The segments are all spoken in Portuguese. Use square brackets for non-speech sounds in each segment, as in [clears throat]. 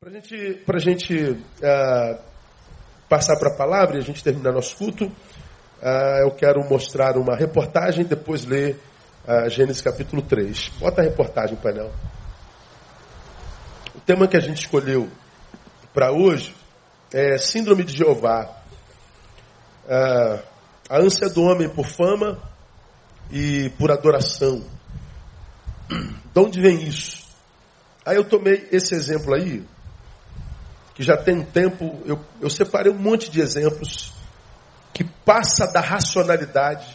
Para gente, pra gente uh, passar para a palavra e a gente terminar nosso culto, uh, eu quero mostrar uma reportagem e depois ler uh, Gênesis capítulo 3. Bota a reportagem, painel. O tema que a gente escolheu para hoje é Síndrome de Jeová. a ânsia do homem por fama e por adoração. [clears throat] De onde vem isso? Aí eu tomei esse exemplo aí, que já tem um tempo, eu, eu separei um monte de exemplos que passa da racionalidade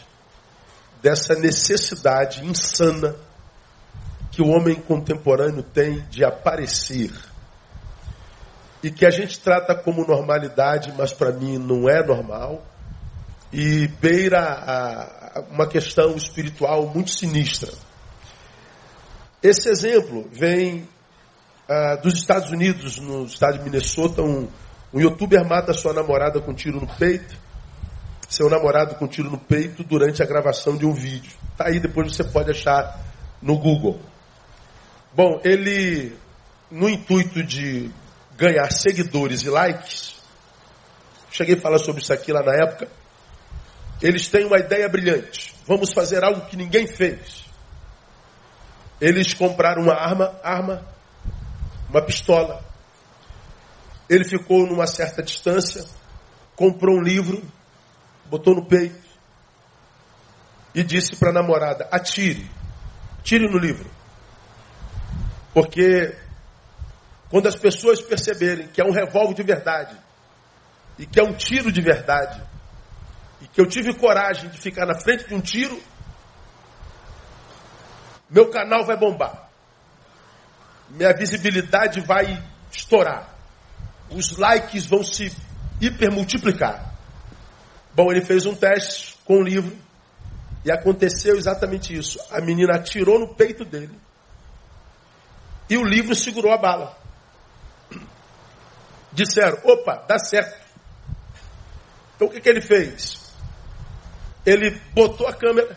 dessa necessidade insana que o homem contemporâneo tem de aparecer e que a gente trata como normalidade, mas para mim não é normal e beira a, a uma questão espiritual muito sinistra. Esse exemplo vem ah, dos Estados Unidos, no estado de Minnesota, um, um youtuber mata sua namorada com um tiro no peito, seu namorado com um tiro no peito durante a gravação de um vídeo. Tá aí, depois você pode achar no Google. Bom, ele, no intuito de ganhar seguidores e likes, cheguei a falar sobre isso aqui lá na época, eles têm uma ideia brilhante. Vamos fazer algo que ninguém fez. Eles compraram uma arma, arma uma pistola. Ele ficou numa certa distância, comprou um livro, botou no peito e disse para a namorada: atire, tire no livro. Porque quando as pessoas perceberem que é um revólver de verdade, e que é um tiro de verdade, e que eu tive coragem de ficar na frente de um tiro, meu canal vai bombar minha visibilidade vai estourar. Os likes vão se hipermultiplicar. Bom, ele fez um teste com o livro e aconteceu exatamente isso. A menina atirou no peito dele e o livro segurou a bala. Disseram: opa, dá certo. Então o que, que ele fez? Ele botou a câmera,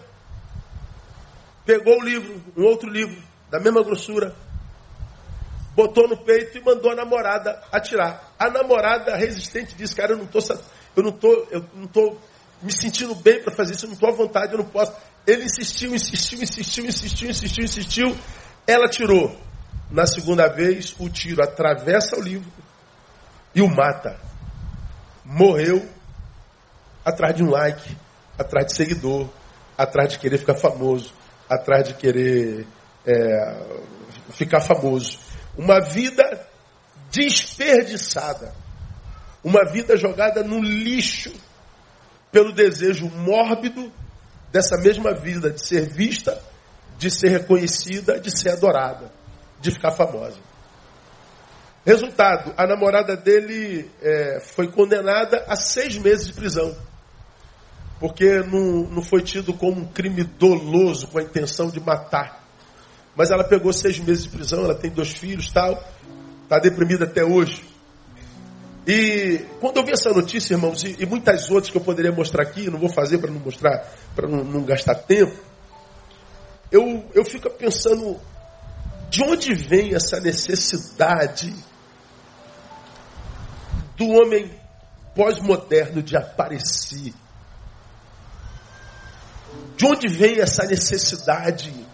pegou o livro, um outro livro, da mesma grossura, botou no peito e mandou a namorada atirar. A namorada resistente disse, cara, eu não tô, eu não tô, eu não tô me sentindo bem para fazer isso, eu não estou à vontade, eu não posso. Ele insistiu, insistiu, insistiu, insistiu, insistiu, insistiu. Ela tirou. Na segunda vez, o tiro atravessa o livro e o mata. Morreu atrás de um like, atrás de seguidor, atrás de querer ficar famoso, atrás de querer é, ficar famoso. Uma vida desperdiçada. Uma vida jogada no lixo pelo desejo mórbido dessa mesma vida de ser vista, de ser reconhecida, de ser adorada, de ficar famosa. Resultado: a namorada dele é, foi condenada a seis meses de prisão. Porque não, não foi tido como um crime doloso com a intenção de matar. Mas ela pegou seis meses de prisão, ela tem dois filhos tal, está deprimida até hoje. E quando eu vi essa notícia, irmãos, e, e muitas outras que eu poderia mostrar aqui, não vou fazer para não mostrar, para não, não, gastar tempo, eu, eu fico pensando de onde vem essa necessidade do homem pós-moderno de aparecer? De onde vem essa necessidade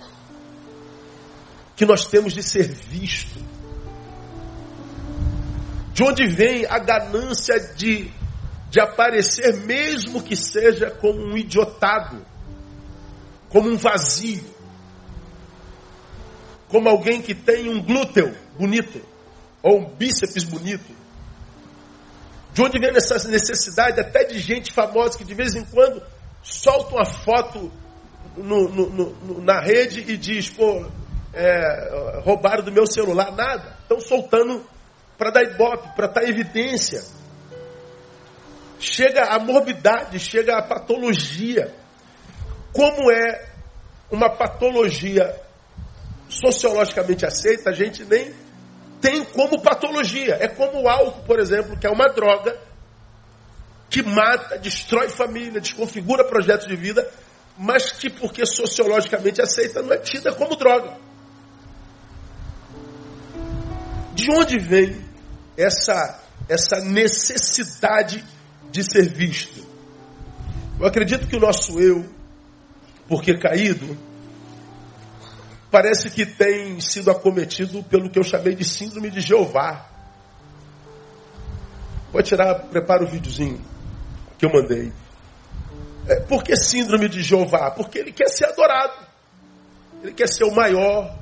que nós temos de ser visto. De onde vem a ganância de, de aparecer, mesmo que seja como um idiotado, como um vazio, como alguém que tem um glúteo bonito, ou um bíceps bonito. De onde vem essa necessidade até de gente famosa que de vez em quando solta uma foto no, no, no, na rede e diz, pô, é, roubaram do meu celular, nada. Estão soltando para dar ibope, para dar evidência. Chega a morbidade, chega a patologia. Como é uma patologia sociologicamente aceita, a gente nem tem como patologia. É como o álcool, por exemplo, que é uma droga que mata, destrói família, desconfigura projetos de vida, mas que, porque sociologicamente aceita, não é tida como droga. De onde vem essa, essa necessidade de ser visto. Eu acredito que o nosso eu, porque caído, parece que tem sido acometido pelo que eu chamei de síndrome de Jeová. Vou tirar, prepara o videozinho que eu mandei. É, por que síndrome de Jeová? Porque ele quer ser adorado. Ele quer ser o maior.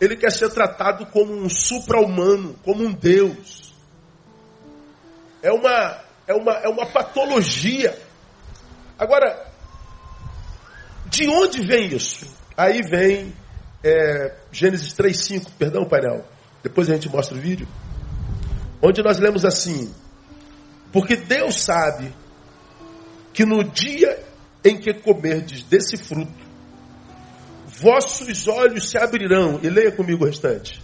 Ele quer ser tratado como um supra-humano, como um Deus. É uma, é uma, é uma patologia. Agora, de onde vem isso? Aí vem é, Gênesis 3,5, perdão, painel. Depois a gente mostra o vídeo. Onde nós lemos assim: Porque Deus sabe que no dia em que comerdes desse fruto, vossos olhos se abrirão. E leia comigo o restante.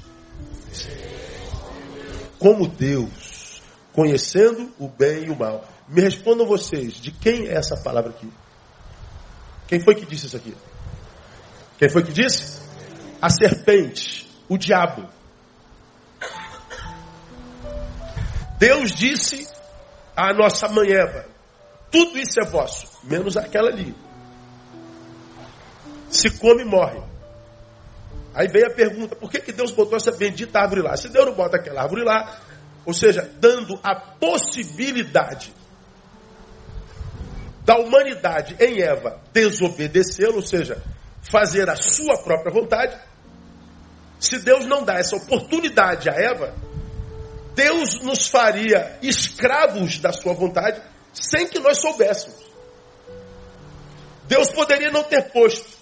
Como Deus, conhecendo o bem e o mal. Me respondam vocês, de quem é essa palavra aqui? Quem foi que disse isso aqui? Quem foi que disse? A serpente, o diabo. Deus disse à nossa mãe Eva: tudo isso é vosso, menos aquela ali. Se come, morre. Aí vem a pergunta: por que, que Deus botou essa bendita árvore lá? Se Deus não bota aquela árvore lá, ou seja, dando a possibilidade da humanidade em Eva desobedecê-lo, ou seja, fazer a sua própria vontade, se Deus não dá essa oportunidade a Eva, Deus nos faria escravos da sua vontade sem que nós soubéssemos. Deus poderia não ter posto,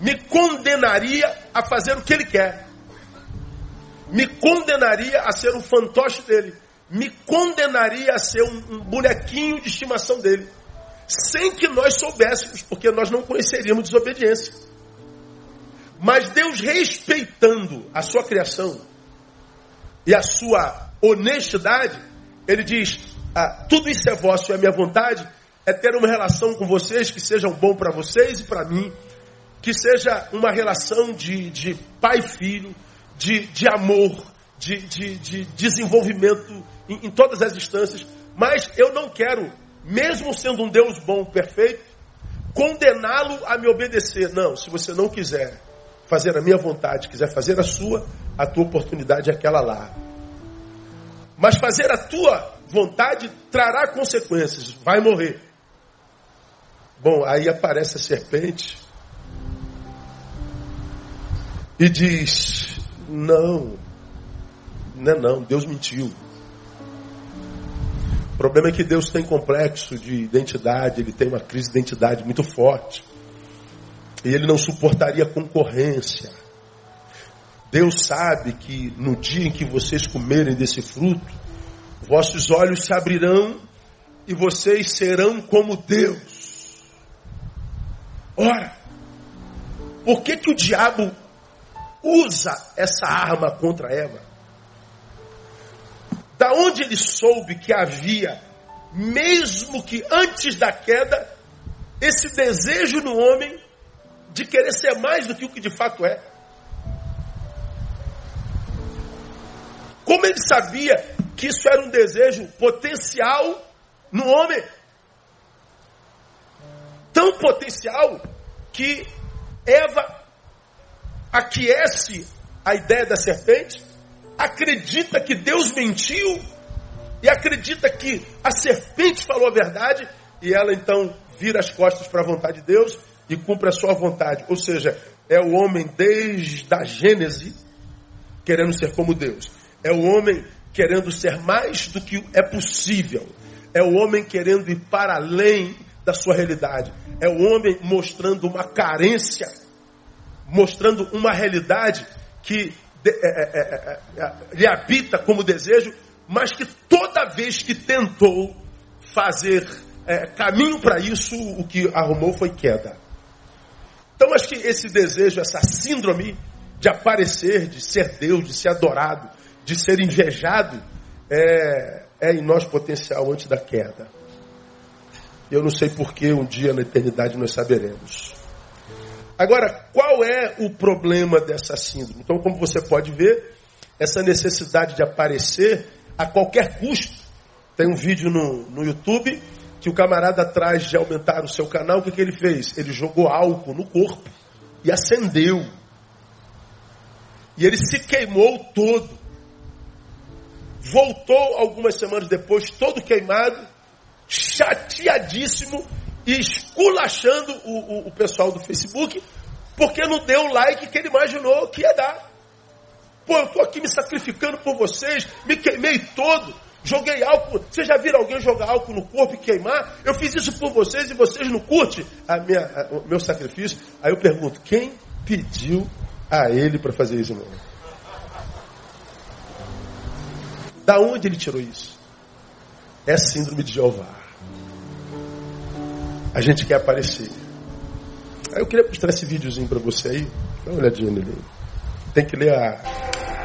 me condenaria a fazer o que Ele quer, me condenaria a ser um fantoche dele, me condenaria a ser um, um bonequinho de estimação dele, sem que nós soubéssemos, porque nós não conheceríamos desobediência. Mas Deus, respeitando a sua criação e a sua honestidade, Ele diz: ah, tudo isso é vosso e a minha vontade é ter uma relação com vocês que seja bom para vocês e para mim, que seja uma relação de, de pai e filho, de, de amor, de, de, de desenvolvimento em, em todas as instâncias. Mas eu não quero, mesmo sendo um Deus bom, perfeito, condená-lo a me obedecer. Não, se você não quiser fazer a minha vontade, quiser fazer a sua, a tua oportunidade é aquela lá. Mas fazer a tua vontade trará consequências, vai morrer. Bom, aí aparece a serpente e diz: Não, não é não, Deus mentiu. O problema é que Deus tem complexo de identidade, ele tem uma crise de identidade muito forte. E ele não suportaria concorrência. Deus sabe que no dia em que vocês comerem desse fruto, Vossos olhos se abrirão e vocês serão como Deus. Ora, por que, que o diabo usa essa arma contra Eva? Da onde ele soube que havia, mesmo que antes da queda, esse desejo no homem de querer ser mais do que o que de fato é? Como ele sabia que isso era um desejo potencial no homem. Tão potencial que Eva aquece a ideia da serpente, acredita que Deus mentiu e acredita que a serpente falou a verdade e ela então vira as costas para a vontade de Deus e cumpre a sua vontade. Ou seja, é o homem desde a Gênese querendo ser como Deus. É o homem querendo ser mais do que é possível. É o homem querendo ir para além da sua realidade. É o homem mostrando uma carência, mostrando uma realidade que é, é, é, é, lhe habita como desejo, mas que toda vez que tentou fazer é, caminho para isso, o que arrumou foi queda. Então acho que esse desejo, essa síndrome de aparecer, de ser Deus, de ser adorado, de ser invejado é, é em nós potencial antes da queda. Eu não sei porquê, um dia na eternidade nós saberemos. Agora, qual é o problema dessa síndrome? Então, como você pode ver, essa necessidade de aparecer a qualquer custo. Tem um vídeo no, no YouTube que o camarada atrás de aumentar o seu canal, o que, que ele fez? Ele jogou álcool no corpo e acendeu. E ele se queimou todo. Voltou algumas semanas depois, todo queimado, chateadíssimo e esculachando o, o, o pessoal do Facebook, porque não deu o like que ele imaginou que ia dar. Pô, eu estou aqui me sacrificando por vocês, me queimei todo, joguei álcool. Vocês já viram alguém jogar álcool no corpo e queimar? Eu fiz isso por vocês e vocês não curtem a minha, a, o meu sacrifício. Aí eu pergunto, quem pediu a ele para fazer isso, irmão? Da onde ele tirou isso? É síndrome de Jeová. A gente quer aparecer. Aí eu queria mostrar esse videozinho para você aí. Dá uma olhadinha nele. Tem que ler a,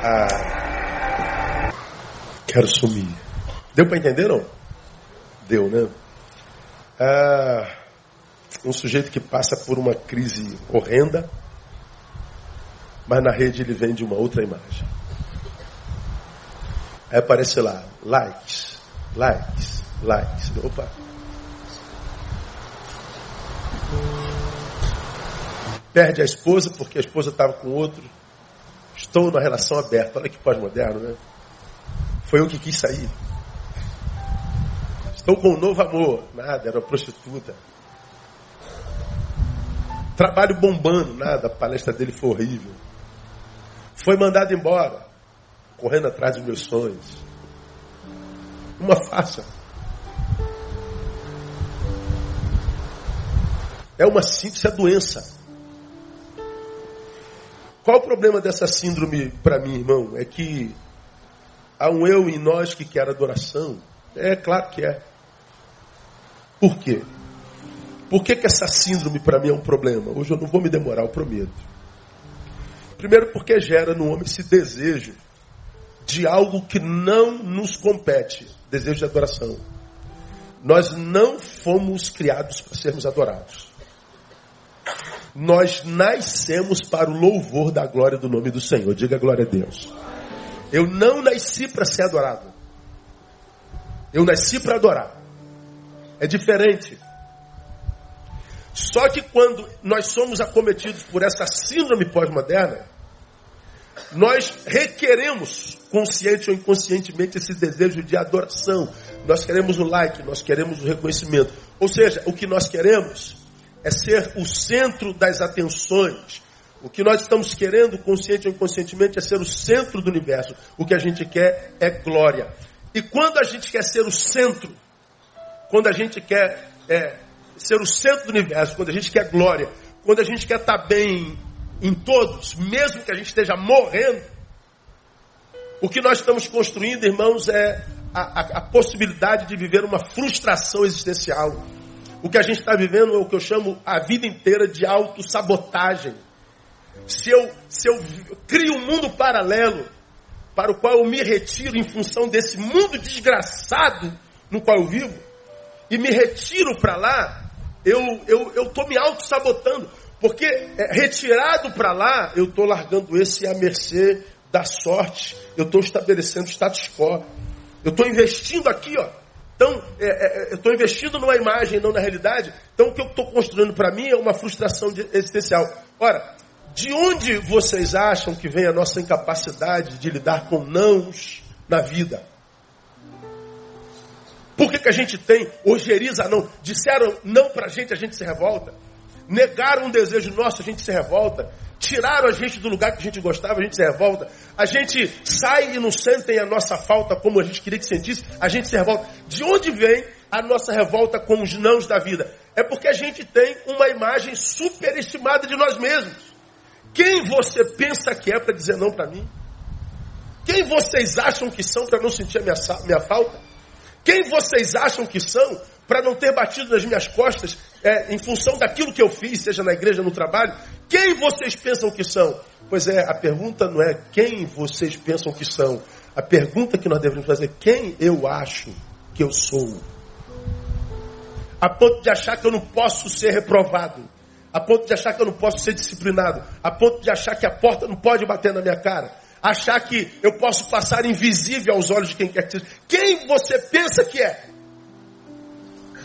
a... Quero sumir. Deu para entender não? Deu, né? Ah, um sujeito que passa por uma crise horrenda, mas na rede ele vende uma outra imagem. Aí aparece lá, likes, likes, likes. Opa. Perde a esposa porque a esposa estava com outro. Estou numa relação aberta. Olha que pós-moderno, né? Foi eu que quis sair. Estou com um novo amor. Nada, era prostituta. Trabalho bombando, nada. A palestra dele foi horrível. Foi mandado embora correndo atrás dos meus sonhos. Uma farsa. É uma síntese, é doença. Qual o problema dessa síndrome para mim, irmão? É que há um eu em nós que quer adoração. É claro que é. Por quê? Por que, que essa síndrome para mim é um problema? Hoje eu não vou me demorar, eu prometo. Primeiro porque gera no homem esse desejo de algo que não nos compete desejo de adoração. Nós não fomos criados para sermos adorados. Nós nascemos para o louvor da glória do nome do Senhor. Diga glória a Deus. Eu não nasci para ser adorado. Eu nasci para adorar. É diferente. Só que quando nós somos acometidos por essa síndrome pós-moderna, nós requeremos, consciente ou inconscientemente, esse desejo de adoração. Nós queremos o like, nós queremos o reconhecimento. Ou seja, o que nós queremos é ser o centro das atenções. O que nós estamos querendo, consciente ou inconscientemente, é ser o centro do universo. O que a gente quer é glória. E quando a gente quer ser o centro, quando a gente quer é, ser o centro do universo, quando a gente quer glória, quando a gente quer estar bem em todos, mesmo que a gente esteja morrendo, o que nós estamos construindo, irmãos, é a, a, a possibilidade de viver uma frustração existencial. O que a gente está vivendo é o que eu chamo a vida inteira de autossabotagem. Se eu, se eu crio um mundo paralelo para o qual eu me retiro em função desse mundo desgraçado no qual eu vivo, e me retiro para lá, eu estou eu, eu me auto-sabotando. Porque é, retirado para lá, eu estou largando esse à mercê da sorte. Eu estou estabelecendo status quo. Eu estou investindo aqui, ó. Então, é, é, é eu estou investindo numa imagem, não na realidade. Então, o que eu estou construindo para mim é uma frustração de, existencial. Ora, de onde vocês acham que vem a nossa incapacidade de lidar com nãos na vida? Por que, que a gente tem ojeriza não? Disseram não para a gente, a gente se revolta. Negaram um desejo nosso, a gente se revolta. Tiraram a gente do lugar que a gente gostava, a gente se revolta. A gente sai e não sentem a nossa falta como a gente queria que sentisse, a gente se revolta. De onde vem a nossa revolta com os nãos da vida? É porque a gente tem uma imagem superestimada de nós mesmos. Quem você pensa que é para dizer não para mim? Quem vocês acham que são para não sentir a minha, minha falta? Quem vocês acham que são para não ter batido nas minhas costas é, em função daquilo que eu fiz, seja na igreja, no trabalho. Quem vocês pensam que são? Pois é, a pergunta não é quem vocês pensam que são. A pergunta que nós devemos fazer é quem eu acho que eu sou. A ponto de achar que eu não posso ser reprovado. A ponto de achar que eu não posso ser disciplinado. A ponto de achar que a porta não pode bater na minha cara. achar que eu posso passar invisível aos olhos de quem quer que seja. Quem você pensa que é?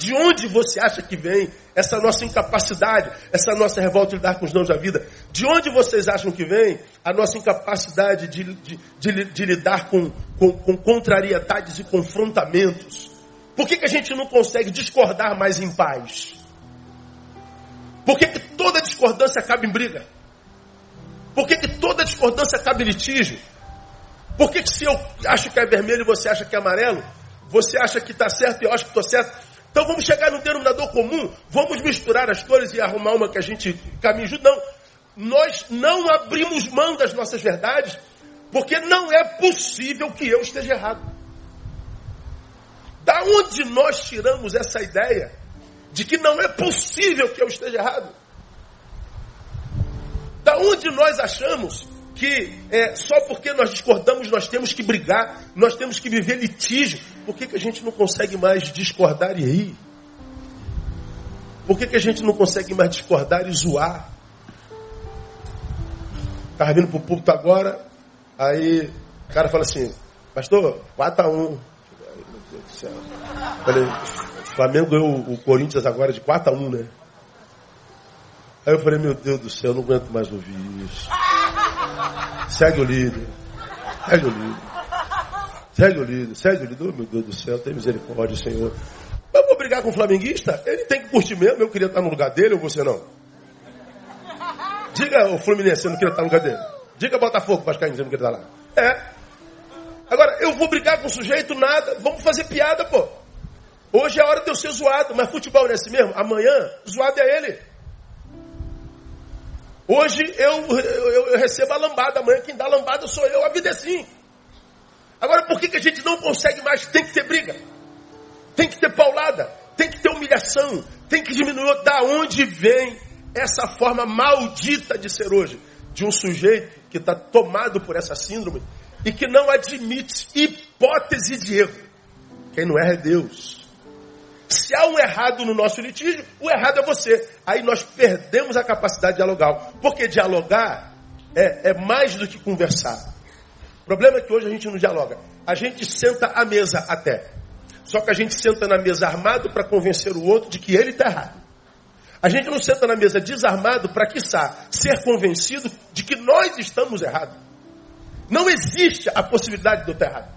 De onde você acha que vem essa nossa incapacidade, essa nossa revolta de lidar com os dons da vida? De onde vocês acham que vem a nossa incapacidade de, de, de, de lidar com, com, com, contrariedades e confrontamentos? Por que, que a gente não consegue discordar mais em paz? Por que, que toda discordância acaba em briga? Por que, que toda discordância acaba em litígio? Por que, que se eu acho que é vermelho e você acha que é amarelo, você acha que está certo e eu acho que estou certo? Então vamos chegar num denominador comum, vamos misturar as cores e arrumar uma que a gente caminhe junto. Não. Nós não abrimos mão das nossas verdades, porque não é possível que eu esteja errado. Da onde nós tiramos essa ideia de que não é possível que eu esteja errado? Da onde nós achamos que é, só porque nós discordamos nós temos que brigar, nós temos que viver litígio. Por que, que a gente não consegue mais discordar e rir? Por que, que a gente não consegue mais discordar e zoar? Estava vindo para o púlpito agora, aí o cara fala assim, pastor, 4 a 1 Meu Deus do céu. Falei, o Flamengo ganhou o Corinthians agora de 4 a 1 né? Aí eu falei, meu Deus do céu, eu não aguento mais ouvir isso. Segue o líder. Segue o líder. Segue o líder, segue o líder. Oh, meu Deus do céu, tem misericórdia, Senhor. Eu vou brigar com o flamenguista? Ele tem que curtir mesmo. Eu queria estar no lugar dele ou você não? Diga o Fluminense, eu não queria estar no lugar dele. Diga Botafogo, Vascaíno, você não queria estar lá. É. Agora, eu vou brigar com o sujeito, nada. Vamos fazer piada, pô. Hoje é a hora de eu ser zoado, mas futebol não é assim mesmo? Amanhã, zoado é ele. Hoje eu, eu, eu, recebo a lambada, amanhã quem dá a lambada sou eu, a vida é assim. Agora por que, que a gente não consegue mais? Tem que ter briga, tem que ter paulada, tem que ter humilhação, tem que diminuir. Da onde vem essa forma maldita de ser hoje? De um sujeito que está tomado por essa síndrome e que não admite hipótese de erro. Quem não erra é Deus. Se há um errado no nosso litígio, o errado é você. Aí nós perdemos a capacidade de dialogar. Porque dialogar é, é mais do que conversar. Problema é que hoje a gente não dialoga. A gente senta à mesa até. Só que a gente senta na mesa armado para convencer o outro de que ele está errado. A gente não senta na mesa desarmado para, quiçá, ser convencido de que nós estamos errados. Não existe a possibilidade de eu estar errado.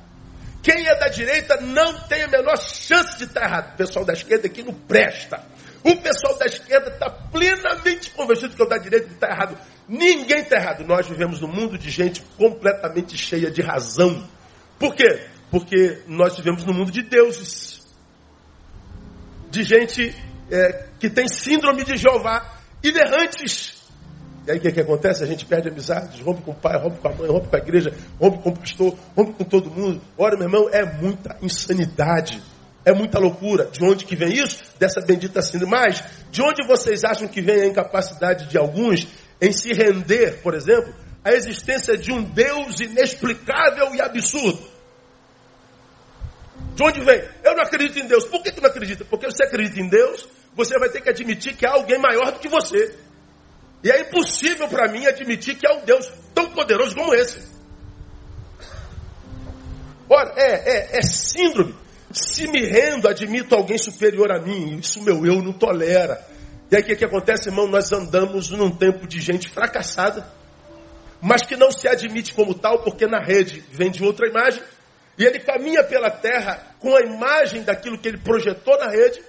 Quem é da direita não tem a menor chance de estar errado. O pessoal da esquerda aqui não presta. O pessoal da esquerda está plenamente convencido que o da direita está errado. Ninguém está errado. Nós vivemos num mundo de gente completamente cheia de razão. Por quê? Porque nós vivemos num mundo de deuses. De gente é, que tem síndrome de Jeová. Inerrantes. E aí o que, que acontece? A gente perde amizades, rompe com o pai, rompe com a mãe, rompe com a igreja, rompe com o pastor, rompe com todo mundo. Ora, meu irmão, é muita insanidade. É muita loucura. De onde que vem isso? Dessa bendita síndrome. Mas, de onde vocês acham que vem a incapacidade de alguns em se render, por exemplo, à existência de um Deus inexplicável e absurdo? De onde vem? Eu não acredito em Deus. Por que, que não acredita? Porque você acredita em Deus, você vai ter que admitir que há alguém maior do que você. E é impossível para mim admitir que há um Deus tão poderoso como esse. Ora, é, é, é síndrome. Se me rendo, admito alguém superior a mim. Isso meu eu não tolera. E aí o que, que acontece, irmão? Nós andamos num tempo de gente fracassada, mas que não se admite como tal, porque na rede vem de outra imagem. E ele caminha pela terra com a imagem daquilo que ele projetou na rede,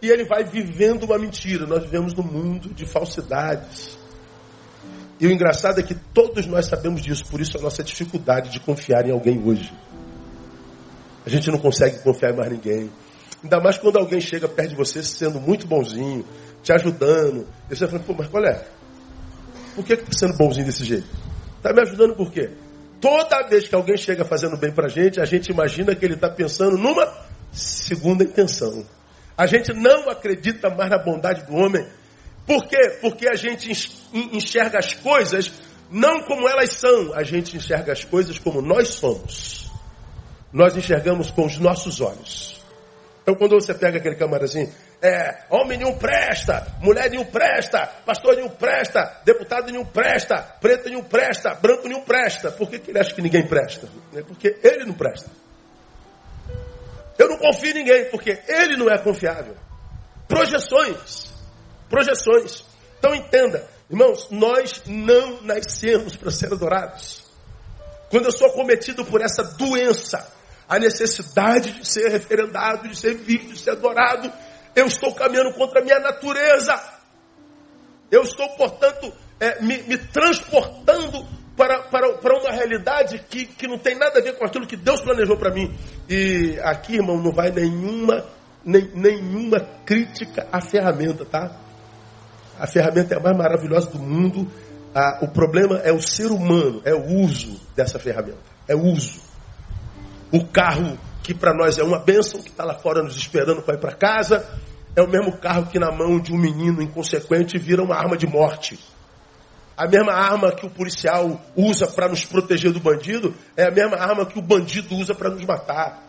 e ele vai vivendo uma mentira. Nós vivemos num mundo de falsidades. E o engraçado é que todos nós sabemos disso, por isso a nossa dificuldade de confiar em alguém hoje. A gente não consegue confiar em mais ninguém. Ainda mais quando alguém chega perto de você sendo muito bonzinho, te ajudando. E você fala, pô, mas qual é? Por que está sendo bonzinho desse jeito? Está me ajudando por quê? Toda vez que alguém chega fazendo bem para a gente, a gente imagina que ele está pensando numa segunda intenção. A gente não acredita mais na bondade do homem. Por quê? Porque a gente enxerga as coisas não como elas são, a gente enxerga as coisas como nós somos. Nós enxergamos com os nossos olhos. Então quando você pega aquele camarada assim, é, homem nenhum presta, mulher nenhum presta, pastor nenhum presta, deputado nenhum presta, preto nenhum presta, branco nenhum presta. Por que, que ele acha que ninguém presta? É porque ele não presta. Eu não confio em ninguém, porque ele não é confiável. Projeções. Projeções. Então entenda, irmãos, nós não nascemos para ser adorados. Quando eu sou cometido por essa doença, a necessidade de ser referendado, de ser visto, de ser adorado, eu estou caminhando contra a minha natureza. Eu estou, portanto, é, me, me, transportando para, para, para uma realidade que, que não tem nada a ver com aquilo que Deus planejou para mim. E aqui, irmão, não vai nenhuma, nem, nenhuma crítica à ferramenta, tá? A ferramenta é a mais maravilhosa do mundo. Ah, o problema é o ser humano, é o uso dessa ferramenta. É o uso. O carro que para nós é uma bênção, que está lá fora nos esperando para ir para casa, é o mesmo carro que na mão de um menino inconsequente vira uma arma de morte. A mesma arma que o policial usa para nos proteger do bandido é a mesma arma que o bandido usa para nos matar.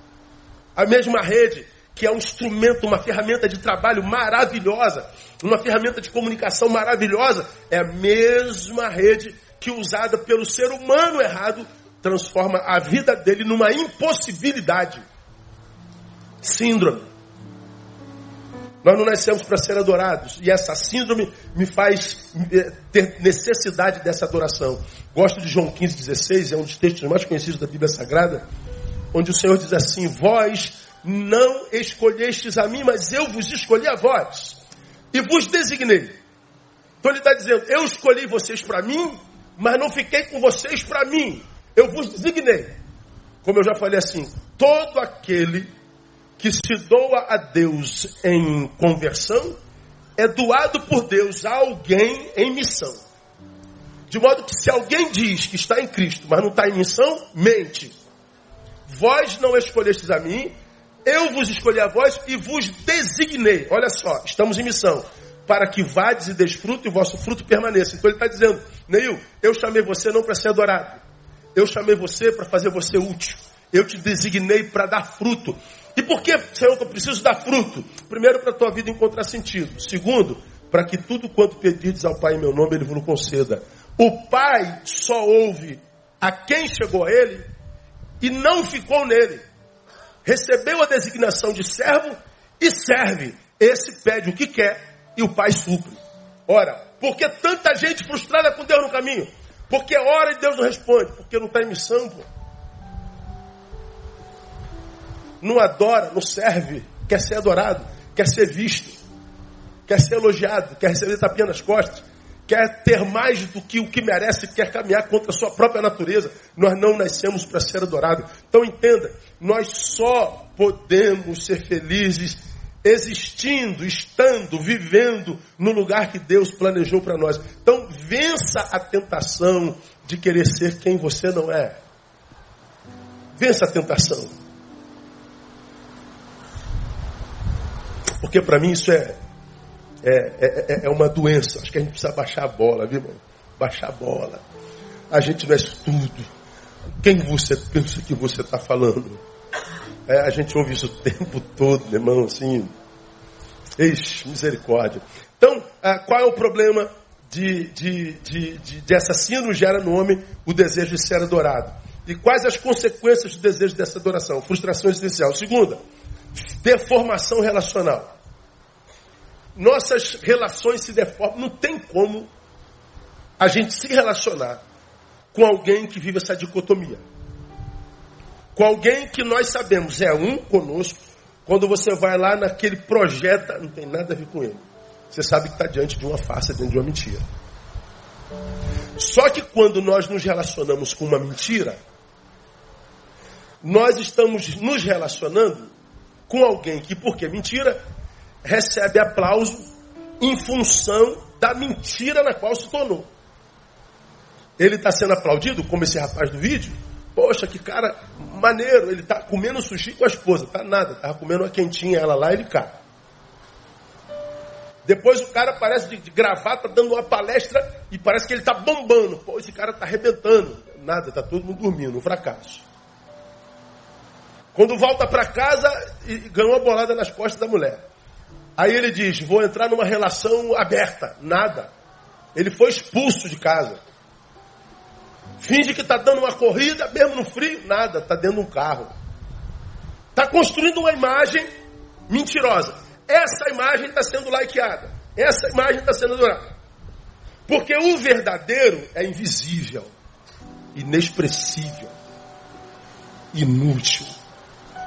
A mesma rede, que é um instrumento, uma ferramenta de trabalho maravilhosa, uma ferramenta de comunicação maravilhosa, é a mesma rede que usada pelo ser humano errado transforma a vida dele numa impossibilidade. Síndrome. Nós não nascemos para ser adorados. E essa síndrome me faz eh, ter necessidade dessa adoração. Gosto de João 15, 16, é um dos textos mais conhecidos da Bíblia Sagrada, onde o Senhor diz assim: Vós não escolhestes a mim, mas eu vos escolhi a vós. E vos designei. Então ele está dizendo: Eu escolhi vocês para mim, mas não fiquei com vocês para mim eu vos designei. Como eu já falei assim, todo aquele que se doa a Deus em conversão é doado por Deus a alguém em missão. De modo que se alguém diz que está em Cristo, mas não está em missão, mente. Vós não escolhestes a mim, eu vos escolhi a vós e vos designei. Olha só, estamos em missão. Para que vades e desfrute e o vosso fruto permaneça. Então ele está dizendo, Neil, eu chamei você não para ser adorado. Eu chamei você para fazer você útil. Eu te designei para dar fruto. E por que, Senhor, que eu preciso dar fruto? Primeiro, para a tua vida encontrar sentido. Segundo, para que tudo quanto pedires ao Pai em meu nome, Ele vos conceda. O Pai só ouve a quem chegou a Ele e não ficou nele. Recebeu a designação de servo e serve. Esse pede o que quer e o Pai supre. Ora, por que tanta gente frustrada com Deus no caminho? Porque ora e Deus não responde, porque não está em missão, pô. Não adora, não serve, quer ser adorado, quer ser visto, quer ser elogiado, quer receber tapinha nas costas, quer ter mais do que o que merece, quer caminhar contra a sua própria natureza. Nós não nascemos para ser adorados. Então entenda, nós só podemos ser felizes existindo, estando, vivendo no lugar que Deus planejou para nós. Então, vença a tentação de querer ser quem você não é. Vença a tentação. Porque para mim isso é, é, é, é, uma doença. Acho que a gente precisa baixar a bola, viu, irmão? Baixar a bola. A gente não é tudo. Quem você pensa que você está falando? É, a gente ouve isso o tempo todo, meu irmão, assim. Ixi, misericórdia. Então, ah, qual é o problema de, de, de, de, de assassino gera no homem o desejo de ser adorado? E quais as consequências do desejo dessa adoração? Frustração existencial. Segunda, deformação relacional. Nossas relações se deformam. Não tem como a gente se relacionar com alguém que vive essa dicotomia com alguém que nós sabemos é um conosco, quando você vai lá naquele projeto, não tem nada a ver com ele. Você sabe que está diante de uma farsa, diante de uma mentira. Só que quando nós nos relacionamos com uma mentira, nós estamos nos relacionando com alguém que, porque mentira, recebe aplauso em função da mentira na qual se tornou. Ele está sendo aplaudido, como esse rapaz do vídeo, Poxa, que cara maneiro, ele tá comendo sushi com a esposa, tá nada, tava comendo uma quentinha ela lá, ele cai. Depois o cara aparece de, de gravata dando uma palestra e parece que ele tá bombando. Pô, esse cara tá arrebentando. Nada, tá todo mundo dormindo, um fracasso. Quando volta para casa, e ganhou a bolada nas costas da mulher. Aí ele diz: Vou entrar numa relação aberta. Nada. Ele foi expulso de casa. Finge que está dando uma corrida, mesmo no frio, nada, está dentro de um carro. Está construindo uma imagem mentirosa. Essa imagem está sendo likeada. Essa imagem está sendo adorada. Porque o verdadeiro é invisível, inexpressível, inútil,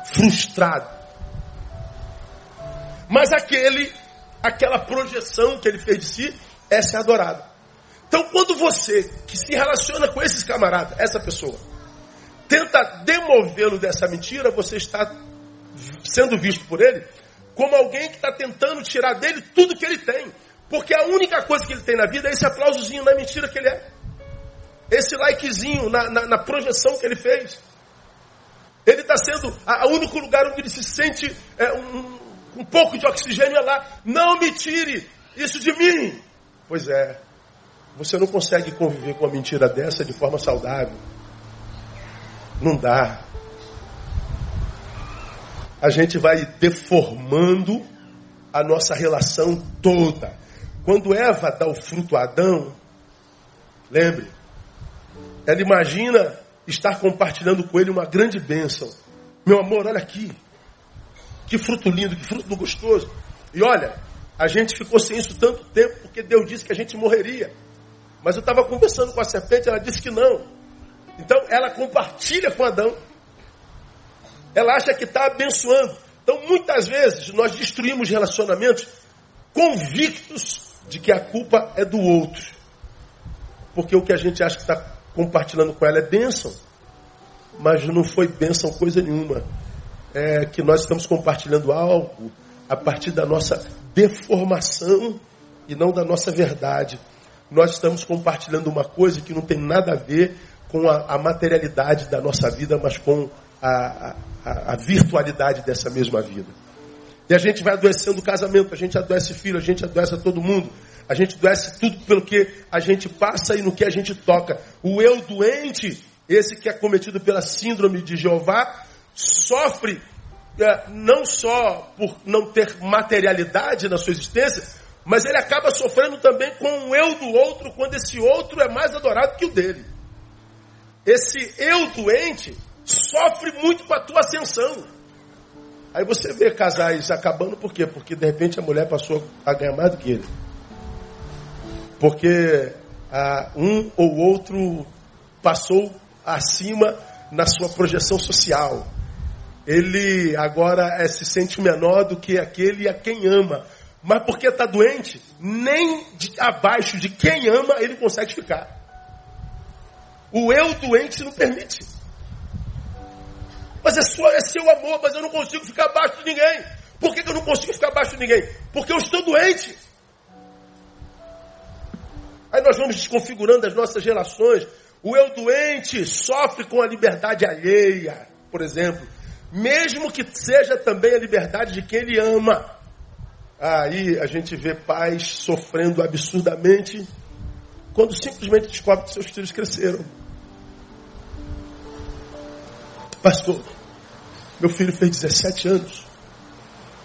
frustrado. Mas aquele, aquela projeção que ele fez de si, essa é adorada. Então, quando você que se relaciona com esses camaradas, essa pessoa, tenta demovê-lo dessa mentira, você está sendo visto por ele como alguém que está tentando tirar dele tudo que ele tem. Porque a única coisa que ele tem na vida é esse aplausozinho na mentira que ele é. Esse likezinho na, na, na projeção que ele fez. Ele está sendo o único lugar onde ele se sente é, um, um pouco de oxigênio é lá. Não me tire isso de mim. Pois é. Você não consegue conviver com uma mentira dessa de forma saudável. Não dá. A gente vai deformando a nossa relação toda. Quando Eva dá o fruto a Adão, lembre, ela imagina estar compartilhando com ele uma grande bênção. Meu amor, olha aqui. Que fruto lindo, que fruto gostoso. E olha, a gente ficou sem isso tanto tempo porque Deus disse que a gente morreria. Mas eu estava conversando com a serpente, ela disse que não. Então ela compartilha com Adão. Ela acha que está abençoando. Então muitas vezes nós destruímos relacionamentos convictos de que a culpa é do outro. Porque o que a gente acha que está compartilhando com ela é bênção. Mas não foi bênção coisa nenhuma. É que nós estamos compartilhando algo a partir da nossa deformação e não da nossa verdade. Nós estamos compartilhando uma coisa que não tem nada a ver com a, a materialidade da nossa vida, mas com a, a, a virtualidade dessa mesma vida. E a gente vai adoecendo o casamento, a gente adoece filho, a gente adoece todo mundo. A gente adoece tudo pelo que a gente passa e no que a gente toca. O eu doente, esse que é cometido pela síndrome de Jeová, sofre é, não só por não ter materialidade na sua existência, mas ele acaba sofrendo também com o eu do outro, quando esse outro é mais adorado que o dele. Esse eu doente sofre muito com a tua ascensão. Aí você vê casais acabando por quê? Porque de repente a mulher passou a ganhar mais do que ele. Porque ah, um ou outro passou acima na sua projeção social. Ele agora é, se sente menor do que aquele a quem ama. Mas porque está doente, nem de, abaixo de quem ama ele consegue ficar. O eu doente não permite. Mas é, só, é seu amor, mas eu não consigo ficar abaixo de ninguém. Por que, que eu não consigo ficar abaixo de ninguém? Porque eu estou doente. Aí nós vamos desconfigurando as nossas relações. O eu doente sofre com a liberdade alheia, por exemplo. Mesmo que seja também a liberdade de quem ele ama. Aí a gente vê pais sofrendo absurdamente quando simplesmente descobre que seus filhos cresceram. Pastor, meu filho fez 17 anos.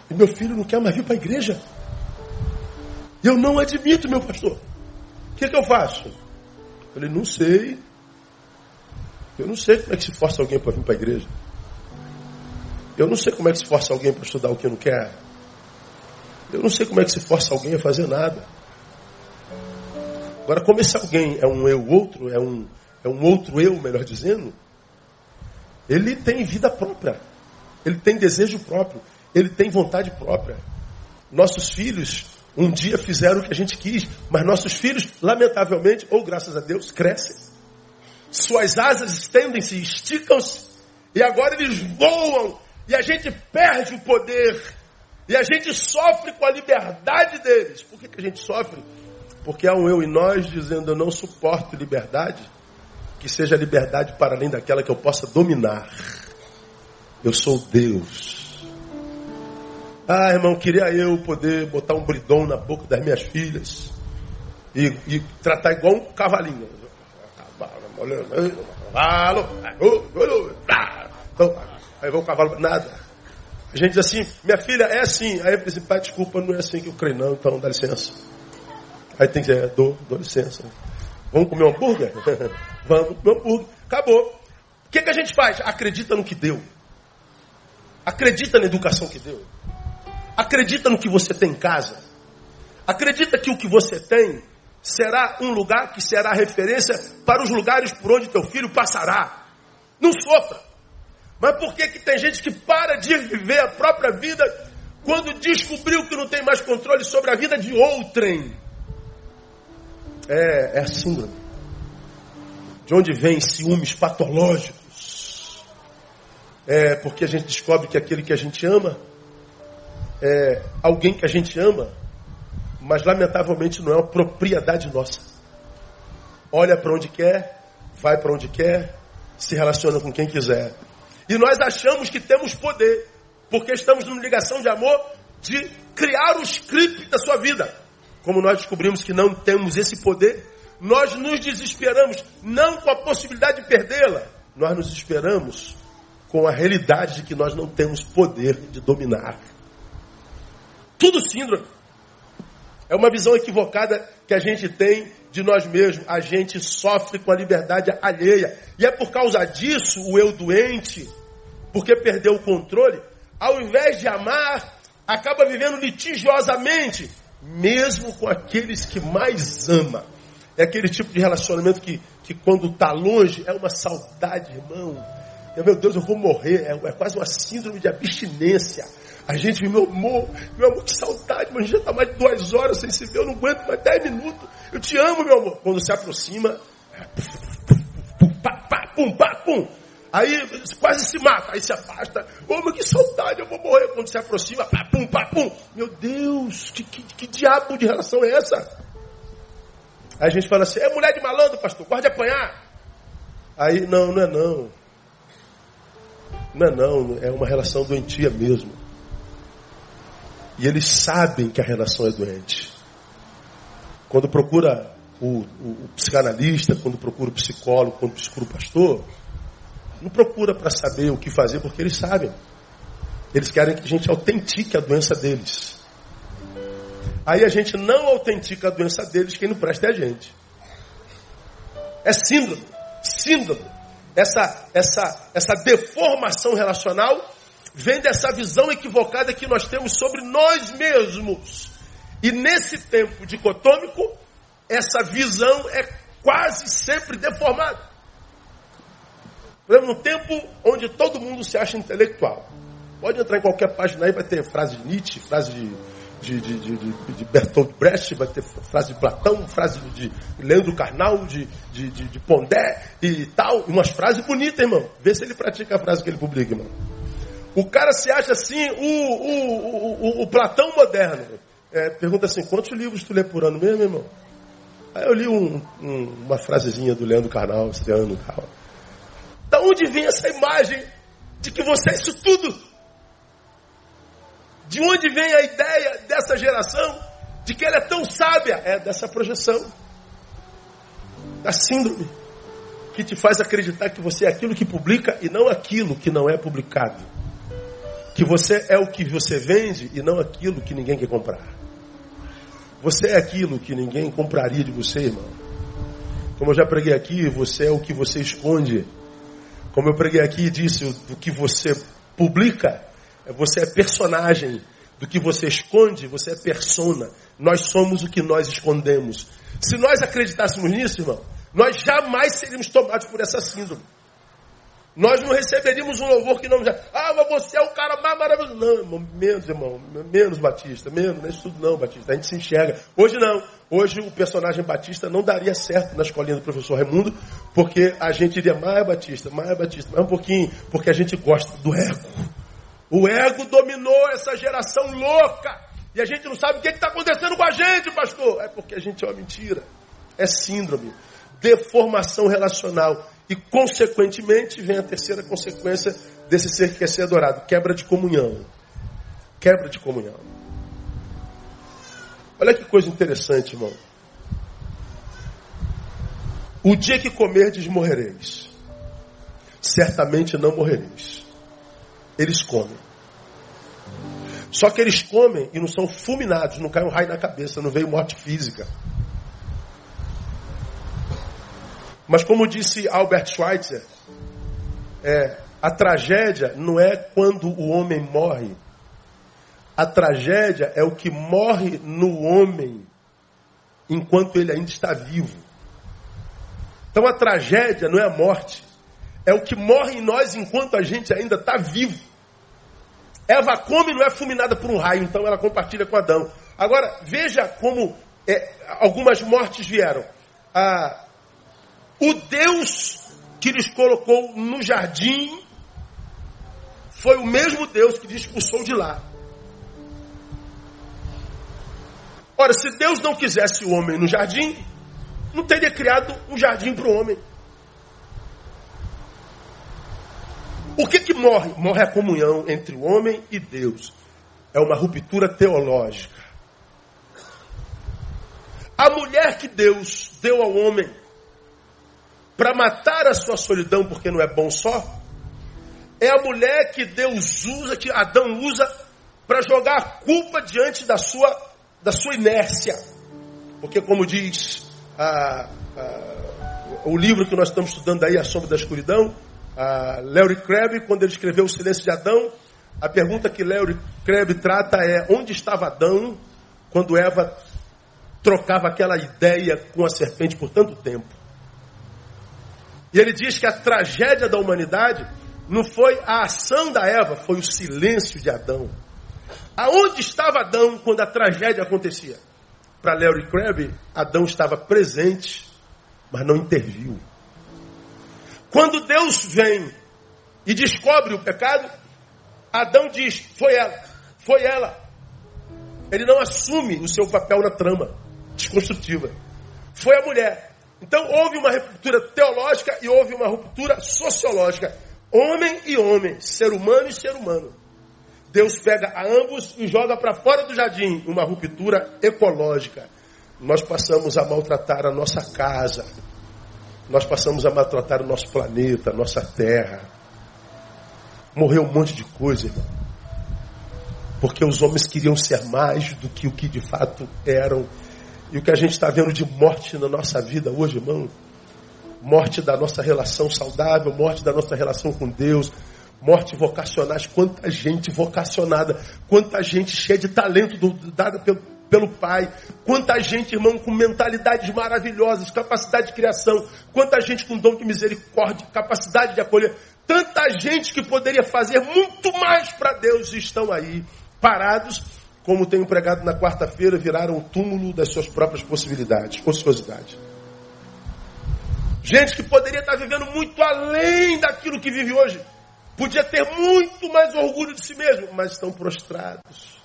E meu filho não quer mais vir para a igreja. Eu não admito, meu pastor que, que eu faço? Falei, não sei. Eu não sei como é que se força alguém para vir para a igreja. Eu não sei como é que se força alguém para estudar o que não quer. Eu não sei como é que se força alguém a fazer nada. Agora, como esse alguém é um eu outro, é um, é um outro eu, melhor dizendo, ele tem vida própria. Ele tem desejo próprio. Ele tem vontade própria. Nossos filhos um dia fizeram o que a gente quis, mas nossos filhos, lamentavelmente, ou graças a Deus, crescem. Suas asas estendem-se, esticam-se, e agora eles voam, e a gente perde o poder, e a gente sofre com a liberdade deles. Por que, que a gente sofre? Porque há um eu em nós dizendo: Eu não suporto liberdade, que seja liberdade para além daquela que eu possa dominar. Eu sou Deus. Ah, irmão, queria eu poder botar um bridão na boca das minhas filhas e, e tratar igual um cavalinho. Cavalo, então, aí vai o cavalo, nada. A gente diz assim, minha filha é assim. Aí eu assim, pai, desculpa, não é assim que eu creio não, então dá licença. Aí tem que dizer, é, dou, dou licença. Vamos comer um hambúrguer? [laughs] Vamos comer um hambúrguer. Acabou. O que, que a gente faz? Acredita no que deu. Acredita na educação que deu. Acredita no que você tem em casa. Acredita que o que você tem será um lugar que será referência para os lugares por onde teu filho passará. Não sofra. Mas por que, que tem gente que para de viver a própria vida quando descobriu que não tem mais controle sobre a vida de outrem? É, é a síndrome. De onde vem ciúmes patológicos? É porque a gente descobre que aquele que a gente ama é alguém que a gente ama mas lamentavelmente não é uma propriedade nossa. Olha para onde quer, vai para onde quer, se relaciona com quem quiser. E nós achamos que temos poder, porque estamos numa ligação de amor de criar o script da sua vida. Como nós descobrimos que não temos esse poder, nós nos desesperamos não com a possibilidade de perdê-la, nós nos esperamos com a realidade de que nós não temos poder de dominar. Tudo síndrome. É uma visão equivocada que a gente tem de nós mesmos. A gente sofre com a liberdade alheia. E é por causa disso, o eu doente, porque perdeu o controle, ao invés de amar, acaba vivendo litigiosamente, mesmo com aqueles que mais ama. É aquele tipo de relacionamento que, que quando está longe, é uma saudade, irmão. Meu Deus, eu vou morrer. É, é quase uma síndrome de abstinência. A gente, meu amor, meu amor, que saudade, mas já está mais de duas horas sem se ver, eu não aguento mais dez minutos. Eu te amo, meu amor. Quando se aproxima, pum, pá, pá, pum, pá, pum. Aí quase se mata, aí se afasta. Ô, mas que saudade, eu vou morrer. Quando se aproxima, pá, pum, pá, pum. Meu Deus, que, que, que diabo de relação é essa? Aí a gente fala assim, é mulher de malandro, pastor, pode apanhar. Aí, não, não é não. Não é não, é uma relação doentia mesmo. E eles sabem que a relação é doente. Quando procura o, o, o psicanalista, quando procura o psicólogo, quando procura o pastor, não procura para saber o que fazer, porque eles sabem. Eles querem que a gente autentique a doença deles. Aí a gente não autentica a doença deles, quem não presta é a gente. É síndrome. Síndrome. Essa, essa, essa deformação relacional vem dessa visão equivocada que nós temos sobre nós mesmos. E nesse tempo dicotômico, essa visão é quase sempre deformada. Por exemplo, no tempo onde todo mundo se acha intelectual. Pode entrar em qualquer página aí, vai ter frase de Nietzsche, frase de, de, de, de, de Bertolt Brecht, vai ter frase de Platão, frase de Leandro Carnal, de, de, de, Pondé e tal. Umas frases bonitas, irmão. Vê se ele pratica a frase que ele publica, irmão. O cara se acha assim, o, o, o, Platão moderno. É, pergunta assim, quantos livros tu lê por ano mesmo, irmão? Aí eu li um, um, uma frasezinha do Leandro Carnal esse ano e tal. Da onde vem essa imagem de que você é isso tudo? De onde vem a ideia dessa geração de que ela é tão sábia? É dessa projeção, da síndrome, que te faz acreditar que você é aquilo que publica e não aquilo que não é publicado que você é o que você vende e não aquilo que ninguém quer comprar. Você é aquilo que ninguém compraria de você, irmão. Como eu já preguei aqui, você é o que você esconde. Como eu preguei aqui e disse, do que você publica, você é personagem. Do que você esconde, você é persona. Nós somos o que nós escondemos. Se nós acreditássemos nisso, irmão, nós jamais seríamos tomados por essa síndrome. Nós não receberíamos um louvor que não. Ah, mas você é o cara mais maravilhoso. Não, irmão, menos, irmão. Menos Batista, menos, é isso tudo não, Batista. A gente se enxerga. Hoje não. Hoje o personagem Batista não daria certo na escolinha do professor Raimundo, porque a gente iria mais Batista, mais Batista, mais um pouquinho, porque a gente gosta do ego. O ego dominou essa geração louca. E a gente não sabe o que está acontecendo com a gente, pastor. É porque a gente é uma mentira. É síndrome. Deformação relacional. E, consequentemente, vem a terceira consequência desse ser que quer ser adorado: quebra de comunhão. Quebra de comunhão. Olha que coisa interessante, irmão. O dia que comerdes, morrereis. Certamente não morrereis. Eles comem. Só que eles comem e não são fulminados, não cai um raio na cabeça, não veio morte física. Mas como disse Albert Schweitzer, é, a tragédia não é quando o homem morre. A tragédia é o que morre no homem enquanto ele ainda está vivo. Então a tragédia não é a morte, é o que morre em nós enquanto a gente ainda está vivo. Eva come não é fulminada por um raio, então ela compartilha com Adão. Agora, veja como é, algumas mortes vieram. Ah, o Deus que lhes colocou no jardim foi o mesmo Deus que lhes expulsou de lá. Ora, se Deus não quisesse o homem no jardim, não teria criado um jardim para o homem. O que que morre? Morre a comunhão entre o homem e Deus. É uma ruptura teológica. A mulher que Deus deu ao homem para matar a sua solidão, porque não é bom só, é a mulher que Deus usa, que Adão usa, para jogar a culpa diante da sua, da sua inércia. Porque, como diz a, a, o livro que nós estamos estudando aí, A Sombra da Escuridão, a Larry Crabb, quando ele escreveu O Silêncio de Adão, a pergunta que Larry Crabb trata é: onde estava Adão quando Eva trocava aquela ideia com a serpente por tanto tempo? E ele diz que a tragédia da humanidade não foi a ação da Eva, foi o silêncio de Adão. Aonde estava Adão quando a tragédia acontecia? Para Larry Crabb, Adão estava presente, mas não interviu. Quando Deus vem e descobre o pecado, Adão diz: Foi ela, foi ela. Ele não assume o seu papel na trama desconstrutiva. Foi a mulher. Então houve uma ruptura teológica e houve uma ruptura sociológica. Homem e homem, ser humano e ser humano. Deus pega a ambos e joga para fora do jardim uma ruptura ecológica. Nós passamos a maltratar a nossa casa. Nós passamos a maltratar o nosso planeta, a nossa terra. Morreu um monte de coisa, irmão. Porque os homens queriam ser mais do que o que de fato eram e o que a gente está vendo de morte na nossa vida hoje, irmão, morte da nossa relação saudável, morte da nossa relação com Deus, morte vocacionais, quanta gente vocacionada, quanta gente cheia de talento dada pelo, pelo Pai, quanta gente, irmão, com mentalidades maravilhosas, capacidade de criação, quanta gente com dom de misericórdia, capacidade de acolher, tanta gente que poderia fazer muito mais para Deus estão aí parados como tenho pregado na quarta-feira, viraram o túmulo das suas próprias possibilidades, ociosidade. Gente que poderia estar vivendo muito além daquilo que vive hoje. Podia ter muito mais orgulho de si mesmo, mas estão prostrados.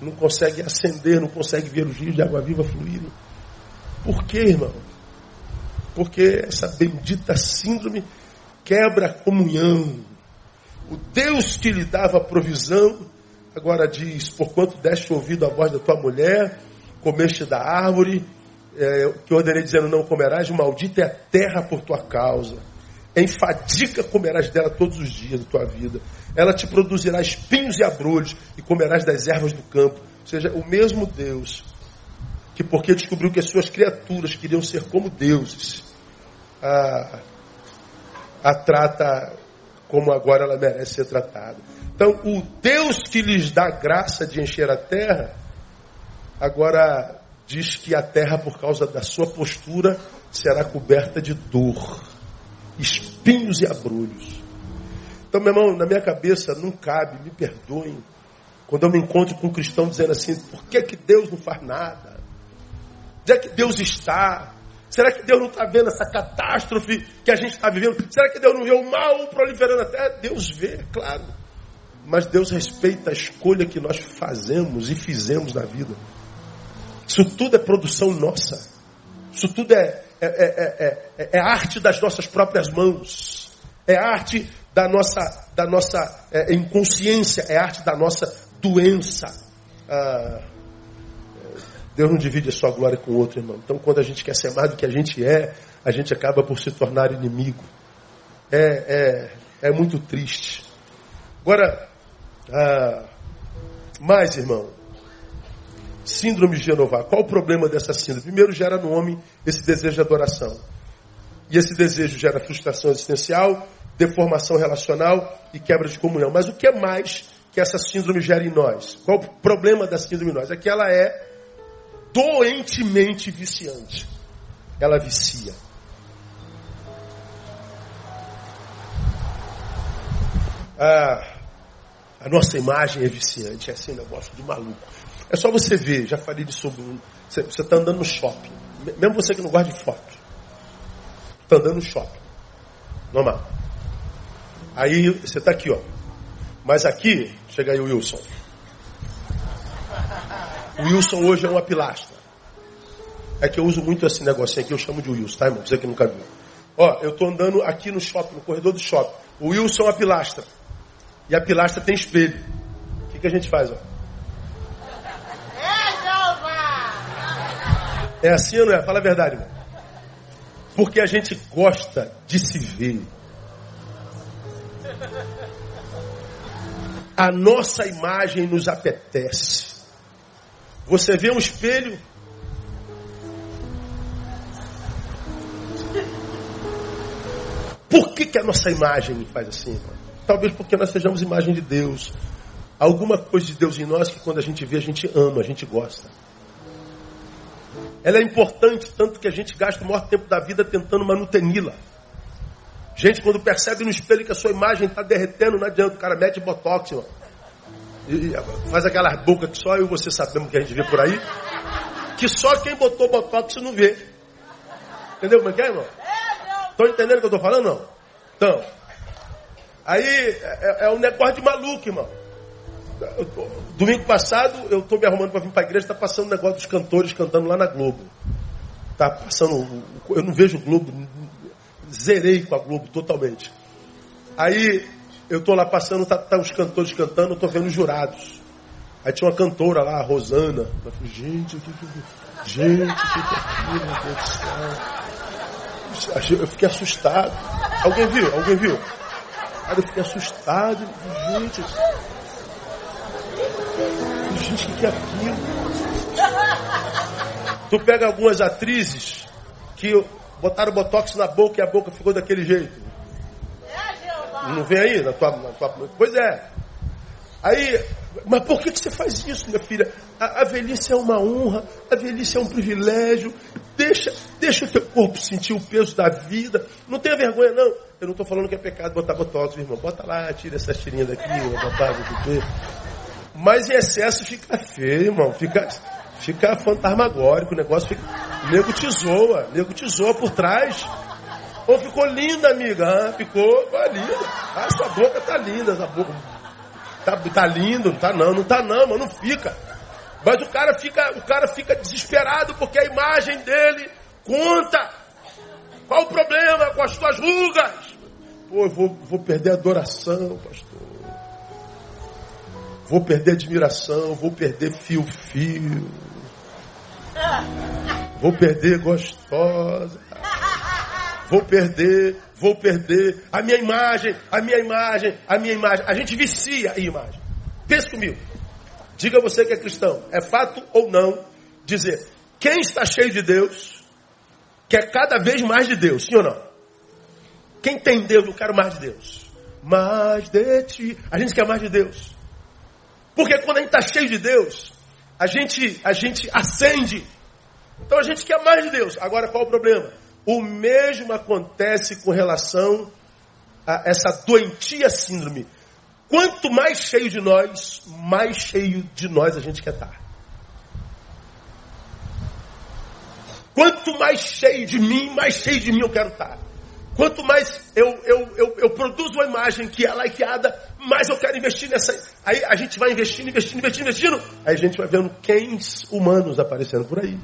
Não conseguem ascender, não conseguem ver os rios de água viva fluírem. Por quê, irmão? Porque essa bendita síndrome quebra a comunhão. O Deus que lhe dava provisão Agora diz: Porquanto deste ouvido a voz da tua mulher, comeste da árvore, é, que ordenei dizendo: Não comerás, maldita é a terra por tua causa. Em fadiga comerás dela todos os dias da tua vida. Ela te produzirá espinhos e abrolhos, e comerás das ervas do campo. Ou seja, o mesmo Deus que, porque descobriu que as suas criaturas queriam ser como deuses, a, a trata como agora ela merece ser tratada. Então, o Deus que lhes dá graça de encher a terra, agora diz que a terra, por causa da sua postura, será coberta de dor, espinhos e abrolhos. Então, meu irmão, na minha cabeça não cabe, me perdoem, quando eu me encontro com um cristão dizendo assim: por que, que Deus não faz nada? Onde é que Deus está? Será que Deus não está vendo essa catástrofe que a gente está vivendo? Será que Deus não vê o mal proliferando terra? Deus vê, claro. Mas Deus respeita a escolha que nós fazemos e fizemos na vida. Isso tudo é produção nossa. Isso tudo é, é, é, é, é arte das nossas próprias mãos. É arte da nossa, da nossa inconsciência. É arte da nossa doença. Ah, Deus não divide a sua glória com outro, irmão. Então, quando a gente quer ser mais do que a gente é, a gente acaba por se tornar inimigo. É, é, é muito triste. Agora, ah, Mas, irmão, síndrome de Jeová. Qual o problema dessa síndrome? Primeiro, gera no homem esse desejo de adoração. E esse desejo gera frustração existencial, deformação relacional e quebra de comunhão. Mas o que é mais que essa síndrome gera em nós? Qual o problema da síndrome em nós? É que ela é doentemente viciante. Ela vicia. Ah, a nossa imagem é viciante, é assim um negócio de maluco. É só você ver, já falei disso sobre. Você está andando no shopping. Mesmo você que não gosta de foto. Está andando no shopping. Normal. Aí você está aqui, ó. Mas aqui, chega aí o Wilson. O Wilson hoje é uma pilastra. É que eu uso muito esse negocinho aqui, eu chamo de Wilson, tá, irmão? Você que nunca viu. Ó, eu tô andando aqui no shopping, no corredor do shopping. O Wilson é uma pilastra. E a pilastra tem espelho. O que, que a gente faz, ó? É assim ou não é? Fala a verdade, irmão. Porque a gente gosta de se ver. A nossa imagem nos apetece. Você vê um espelho. Por que, que a nossa imagem faz assim? Talvez porque nós sejamos imagem de Deus. Alguma coisa de Deus em nós que quando a gente vê, a gente ama, a gente gosta. Ela é importante, tanto que a gente gasta o maior tempo da vida tentando manuteni-la. Gente, quando percebe no espelho que a sua imagem está derretendo, não adianta, o cara mete botox, ó. E, faz aquela boca que só eu e você sabemos que a gente vê por aí. Que só quem botou botox não vê. Entendeu como é que é, irmão? Estão entendendo o que eu estou falando, não? Então, aí é, é um negócio de maluco, irmão. Tô, domingo passado, eu estou me arrumando para vir para a igreja, está passando o negócio dos cantores cantando lá na Globo. Tá passando, eu não vejo o Globo, zerei com a Globo totalmente. Aí eu estou lá passando, tá, tá, os cantores cantando, eu estou vendo os jurados. Aí tinha uma cantora lá, a Rosana. Eu falei, gente, que que. Gente, que que é aquilo, meu Deus do céu? Eu fiquei assustado. Alguém viu? Alguém viu? Eu fiquei assustado. Gente, gente, o que, que é aquilo? Tu pega algumas atrizes que botaram botox na boca e a boca ficou daquele jeito. Não vem aí na tua, na tua. Pois é. Aí, mas por que, que você faz isso, minha filha? A, a, velhice é uma honra, a velhice é um privilégio. Deixa, deixa o teu corpo sentir o peso da vida. Não tenha vergonha, não. Eu não estou falando que é pecado botar botox, irmão. Bota lá, tira essa tirinha daqui, botar, Mas em excesso fica feio, irmão. Fica, fica fantasmagórico. O negócio fica. Nego te zoa, nego te zoa por trás. Ou ficou linda, amiga? Ah, ficou, foi linda. Ah, sua boca tá linda, essa boca. Tá, tá lindo, não tá não, não tá não, mas não fica. Mas o cara fica, o cara fica desesperado porque a imagem dele conta. Qual o problema com as tuas rugas? Pô, eu vou, vou perder a adoração, pastor. Vou perder admiração, vou perder fio-fio. Vou perder gostosa. Vou perder, vou perder a minha imagem, a minha imagem, a minha imagem. A gente vicia em imagem. Pense comigo. Diga você que é cristão. É fato ou não dizer quem está cheio de Deus quer cada vez mais de Deus, sim ou não? Quem tem Deus, eu quero mais de Deus. Mais de ti. A gente quer mais de Deus. Porque quando a gente está cheio de Deus, a gente, a gente acende. Então a gente quer mais de Deus. Agora qual o problema? O mesmo acontece com relação a essa doentia síndrome. Quanto mais cheio de nós, mais cheio de nós a gente quer estar. Quanto mais cheio de mim, mais cheio de mim eu quero estar. Quanto mais eu, eu, eu, eu produzo uma imagem que é likeada, mais eu quero investir nessa. Aí a gente vai investindo, investindo, investindo, investindo. Aí a gente vai vendo quens humanos aparecendo por aí.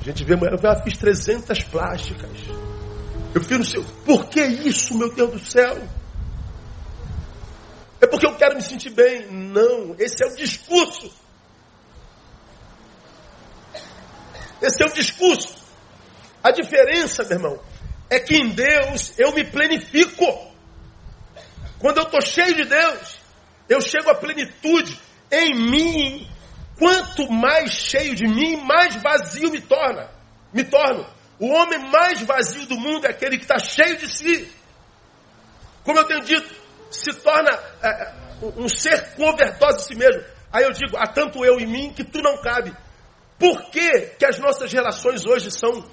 A gente vê, eu já fiz 300 plásticas. Eu fiz no seu. Por que isso, meu Deus do céu? É porque eu quero me sentir bem. Não, esse é o discurso. Esse é o discurso. A diferença, meu irmão, é que em Deus eu me planifico. Quando eu estou cheio de Deus, Eu chego à plenitude em mim. Quanto mais cheio de mim, mais vazio me torna. Me torno. O homem mais vazio do mundo é aquele que está cheio de si. Como eu tenho dito, se torna é, um ser com overdose de si mesmo. Aí eu digo, há tanto eu em mim que tu não cabe. Por que, que as nossas relações hoje são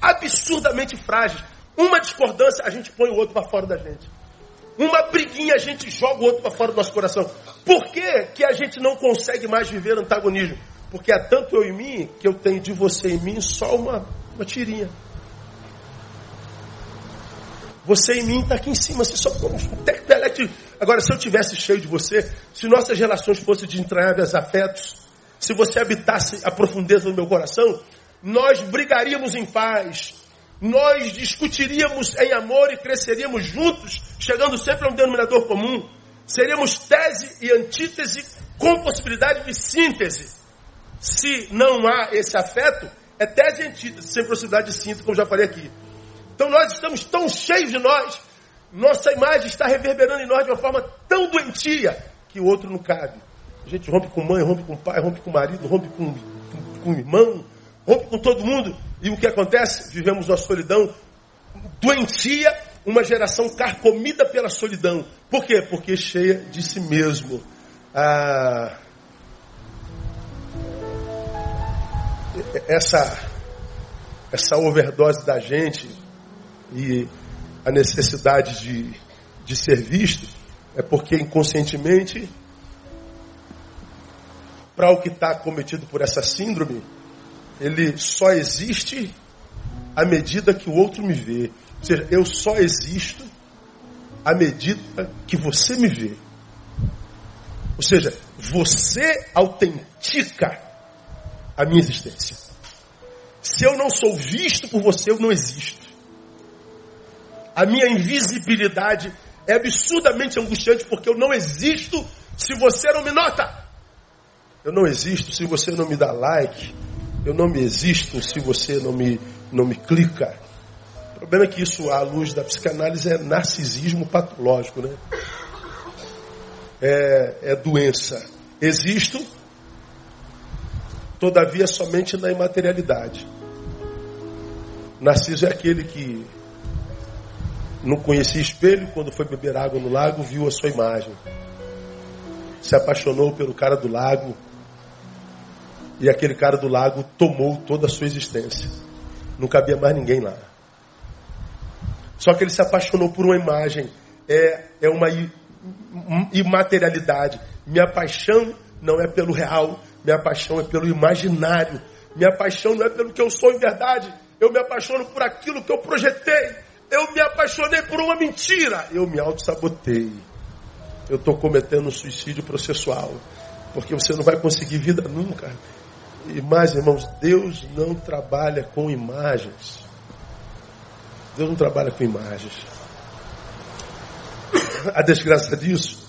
absurdamente frágeis? Uma discordância, a gente põe o outro para fora da gente. Uma briguinha, a gente joga o outro para fora do nosso coração. Por que, que a gente não consegue mais viver antagonismo? Porque há tanto eu em mim que eu tenho de você em mim só uma, uma tirinha. Você em mim está aqui em cima, você só como Agora, se eu tivesse cheio de você, se nossas relações fossem de entranháveis afetos, se você habitasse a profundeza do meu coração, nós brigaríamos em paz, nós discutiríamos em amor e cresceríamos juntos, chegando sempre a um denominador comum. Seríamos tese e antítese com possibilidade de síntese. Se não há esse afeto, é tese e antítese, sem possibilidade de síntese, como já falei aqui. Então nós estamos tão cheios de nós, nossa imagem está reverberando em nós de uma forma tão doentia que o outro não cabe. A gente rompe com mãe, rompe com pai, rompe com marido, rompe com, com, com irmão, rompe com todo mundo. E o que acontece? Vivemos uma solidão doentia, uma geração carcomida pela solidão. Por quê? Porque cheia de si mesmo. Ah, essa, essa overdose da gente e a necessidade de, de ser visto é porque inconscientemente, para o que está cometido por essa síndrome, ele só existe à medida que o outro me vê. Ou seja, eu só existo à medida que você me vê. Ou seja, você autentica a minha existência. Se eu não sou visto por você, eu não existo. A minha invisibilidade é absurdamente angustiante porque eu não existo se você não me nota. Eu não existo se você não me dá like. Eu não me existo se você não me, não me clica. O problema é que isso, à luz da psicanálise, é narcisismo patológico, né? É, é doença. Existo, todavia somente na imaterialidade. Narciso é aquele que não conhecia espelho, quando foi beber água no lago, viu a sua imagem. Se apaixonou pelo cara do lago, e aquele cara do lago tomou toda a sua existência. Não cabia mais ninguém lá. Só que ele se apaixonou por uma imagem. É, é uma imaterialidade. Minha paixão não é pelo real, minha paixão é pelo imaginário. Minha paixão não é pelo que eu sou em verdade. Eu me apaixono por aquilo que eu projetei. Eu me apaixonei por uma mentira. Eu me auto-sabotei. Eu estou cometendo um suicídio processual. Porque você não vai conseguir vida nunca. Mais, irmãos, Deus não trabalha com imagens. Deus não trabalha com imagens. A desgraça disso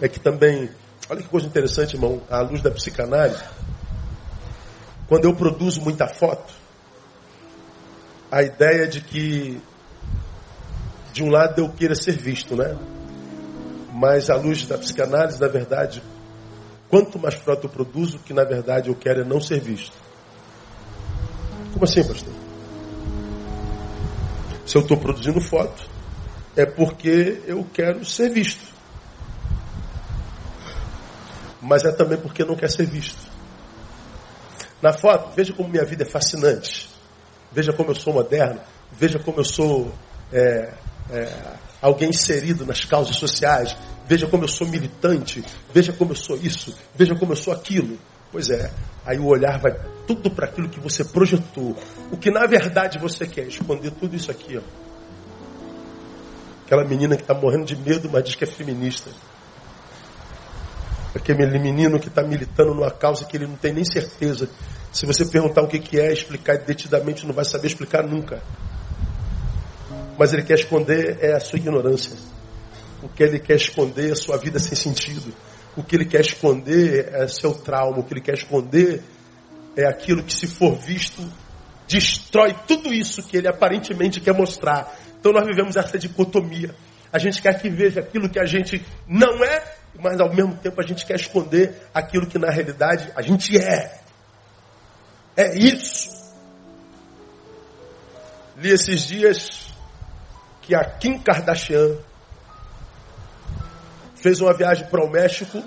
é que também, olha que coisa interessante, irmão, à luz da psicanálise, quando eu produzo muita foto, a ideia de que de um lado eu queira ser visto, né? Mas à luz da psicanálise, na verdade, Quanto mais foto eu produzo, que na verdade eu quero é não ser visto. Como assim, pastor? Se eu estou produzindo foto, é porque eu quero ser visto. Mas é também porque não quer ser visto. Na foto, veja como minha vida é fascinante. Veja como eu sou moderno. Veja como eu sou é, é, alguém inserido nas causas sociais. Veja como eu sou militante. Veja como eu sou isso. Veja como eu sou aquilo. Pois é, aí o olhar vai tudo para aquilo que você projetou. O que na verdade você quer, esconder tudo isso aqui. Ó. Aquela menina que está morrendo de medo, mas diz que é feminista. Aquele menino que está militando numa causa que ele não tem nem certeza. Se você perguntar o que, que é, explicar detidamente, não vai saber explicar nunca mas ele quer esconder é a sua ignorância. O que ele quer esconder é sua vida sem sentido. O que ele quer esconder é seu trauma. O que ele quer esconder é aquilo que, se for visto, destrói tudo isso que ele aparentemente quer mostrar. Então nós vivemos essa dicotomia. A gente quer que veja aquilo que a gente não é mas ao mesmo tempo a gente quer esconder aquilo que na realidade a gente é. É isso. Li esses dias que a Kim Kardashian fez uma viagem para o México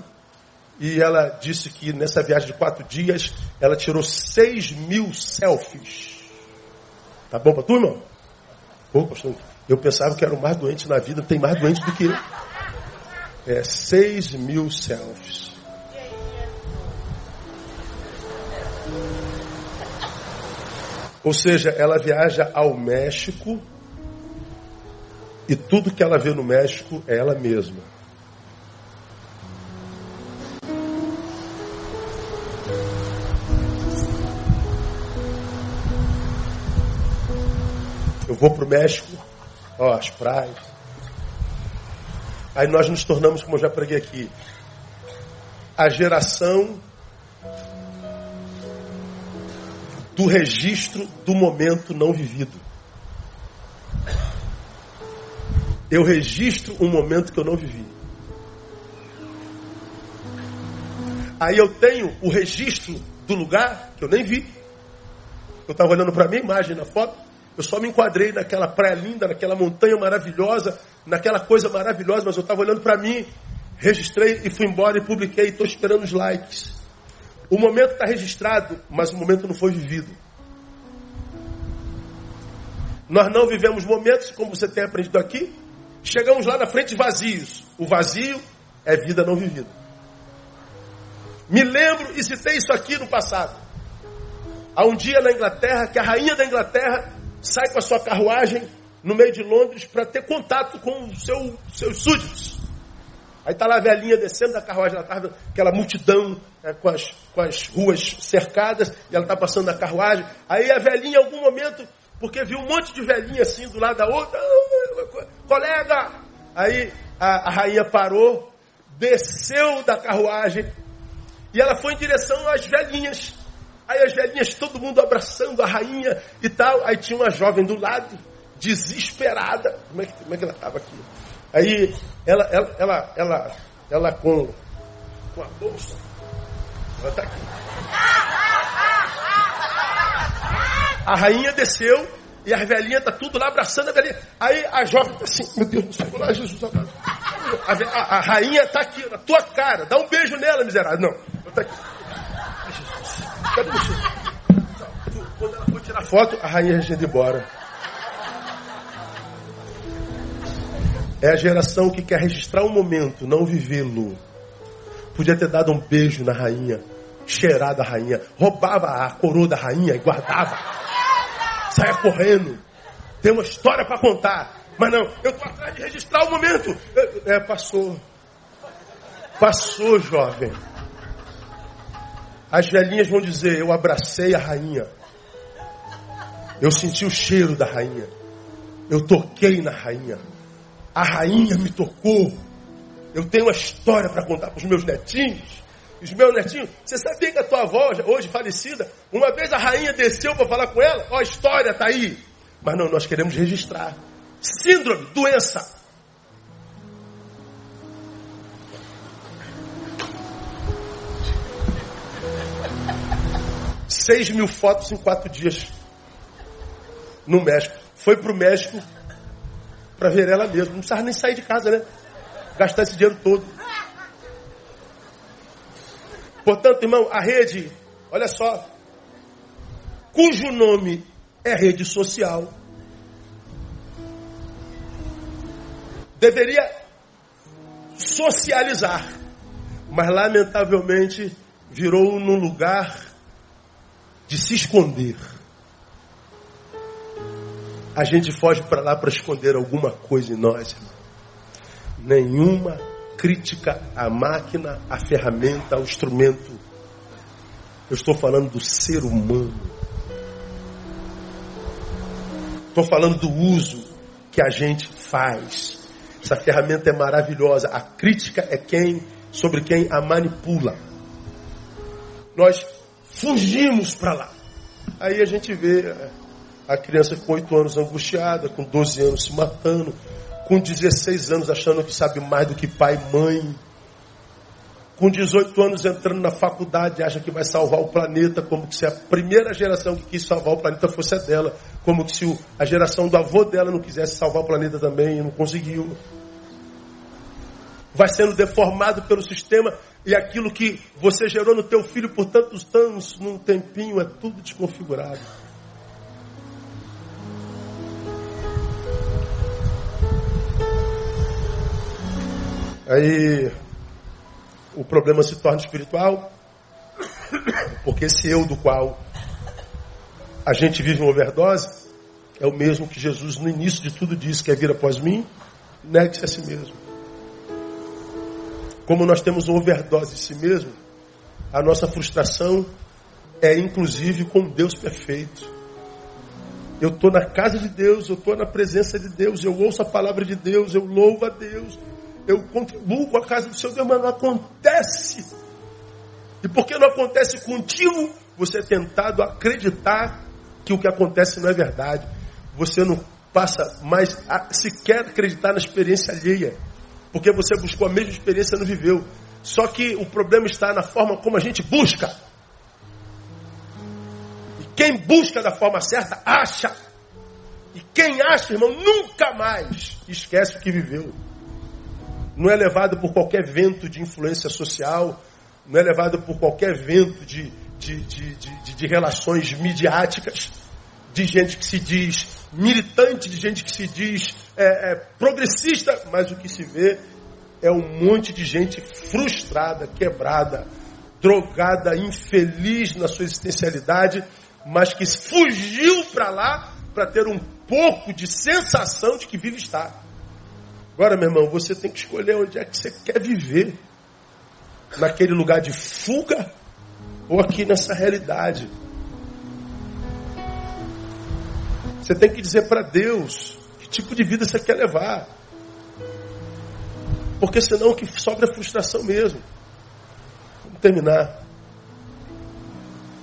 e ela disse que nessa viagem de quatro dias ela tirou seis mil selfies. Tá bom para tu, irmão? Pô, pastor, eu pensava que era o mais doente na vida, tem mais doente do que eu. É, seis mil selfies. Ou seja, ela viaja ao México e tudo que ela vê no México é ela mesma. Eu vou para o México, ó, as praias. Aí nós nos tornamos, como eu já preguei aqui, a geração do registro do momento não vivido. Eu registro um momento que eu não vivi. Aí eu tenho o registro do lugar que eu nem vi. Eu estava olhando para a minha imagem na foto. Eu só me enquadrei naquela praia linda, naquela montanha maravilhosa, naquela coisa maravilhosa, mas eu estava olhando para mim, registrei e fui embora e publiquei, estou esperando os likes. O momento está registrado, mas o momento não foi vivido. Nós não vivemos momentos, como você tem aprendido aqui, chegamos lá na frente vazios. O vazio é vida não vivida. Me lembro e citei isso aqui no passado. Há um dia na Inglaterra que a rainha da Inglaterra sai com a sua carruagem no meio de Londres para ter contato com os seu, seus súditos. Aí está lá a velhinha descendo da carruagem, ela estava aquela multidão é, com, as, com as ruas cercadas, e ela está passando na carruagem. Aí a velhinha, em algum momento, porque viu um monte de velhinha assim do lado da outra, colega! Aí a, a rainha parou, desceu da carruagem, e ela foi em direção às velhinhas. Aí as velhinhas, todo mundo abraçando a rainha e tal. Aí tinha uma jovem do lado, desesperada. Como é que, como é que ela estava aqui? Aí ela, ela, ela, ela, ela com, com a bolsa, ela está aqui. A rainha desceu e a velhinha está tudo lá abraçando a velhinha. Aí a jovem está assim, meu Deus do céu, lá Jesus. A, a, a rainha está aqui, na tua cara. Dá um beijo nela, miserável. Não, está aqui. Cadê você? Quando ela for tirar foto, a rainha já indo embora. É a geração que quer registrar um momento, não vivê-lo. Podia ter dado um beijo na rainha, cheirado a rainha, roubava a coroa da rainha e guardava. Saia correndo. Tem uma história para contar. Mas não, eu estou atrás de registrar o momento. É, passou. Passou, jovem. As velhinhas vão dizer: Eu abracei a rainha. Eu senti o cheiro da rainha. Eu toquei na rainha. A rainha me tocou. Eu tenho uma história para contar para os meus netinhos. Os meus netinhos, você sabia que a tua avó, hoje falecida, uma vez a rainha desceu para falar com ela? Ó, a história está aí. Mas não, nós queremos registrar. Síndrome, doença. Seis mil fotos em quatro dias no México. Foi para o México para ver ela mesma. Não precisava nem sair de casa, né? Gastar esse dinheiro todo. Portanto, irmão, a rede, olha só, cujo nome é rede social, deveria socializar, mas lamentavelmente virou num lugar de se esconder. A gente foge para lá para esconder alguma coisa em nós. Irmão. Nenhuma crítica à máquina, à ferramenta, ao instrumento. Eu estou falando do ser humano. Estou falando do uso que a gente faz. Essa ferramenta é maravilhosa. A crítica é quem sobre quem a manipula. Nós fugimos para lá. Aí a gente vê a criança com 8 anos angustiada, com 12 anos se matando, com 16 anos achando que sabe mais do que pai e mãe. com 18 anos entrando na faculdade, acha que vai salvar o planeta, como se a primeira geração que quis salvar o planeta fosse a dela, como se a geração do avô dela não quisesse salvar o planeta também e não conseguiu. Vai sendo deformado pelo sistema e aquilo que você gerou no teu filho por tantos anos, num tempinho, é tudo desconfigurado. Aí o problema se torna espiritual, porque esse eu do qual a gente vive uma overdose é o mesmo que Jesus no início de tudo disse, quer vir após mim, negue-se a si mesmo. Como nós temos uma overdose de si mesmo, a nossa frustração é inclusive com Deus perfeito. Eu estou na casa de Deus, eu estou na presença de Deus, eu ouço a palavra de Deus, eu louvo a Deus, eu contribuo com a casa do seu Deus, mas não acontece. E porque não acontece contigo, você é tentado a acreditar que o que acontece não é verdade. Você não passa mais a sequer acreditar na experiência alheia. Porque você buscou a mesma experiência e não viveu. Só que o problema está na forma como a gente busca. E quem busca da forma certa, acha. E quem acha, irmão, nunca mais esquece o que viveu não é levado por qualquer vento de influência social, não é levado por qualquer vento de, de, de, de, de relações midiáticas, de gente que se diz militante, de gente que se diz é, é, progressista, mas o que se vê é um monte de gente frustrada, quebrada, drogada, infeliz na sua existencialidade, mas que fugiu para lá para ter um pouco de sensação de que vive está. Agora, meu irmão, você tem que escolher onde é que você quer viver. Naquele lugar de fuga ou aqui nessa realidade. Você tem que dizer para Deus tipo de vida você quer levar. Porque senão o que sobra é frustração mesmo. Vamos terminar.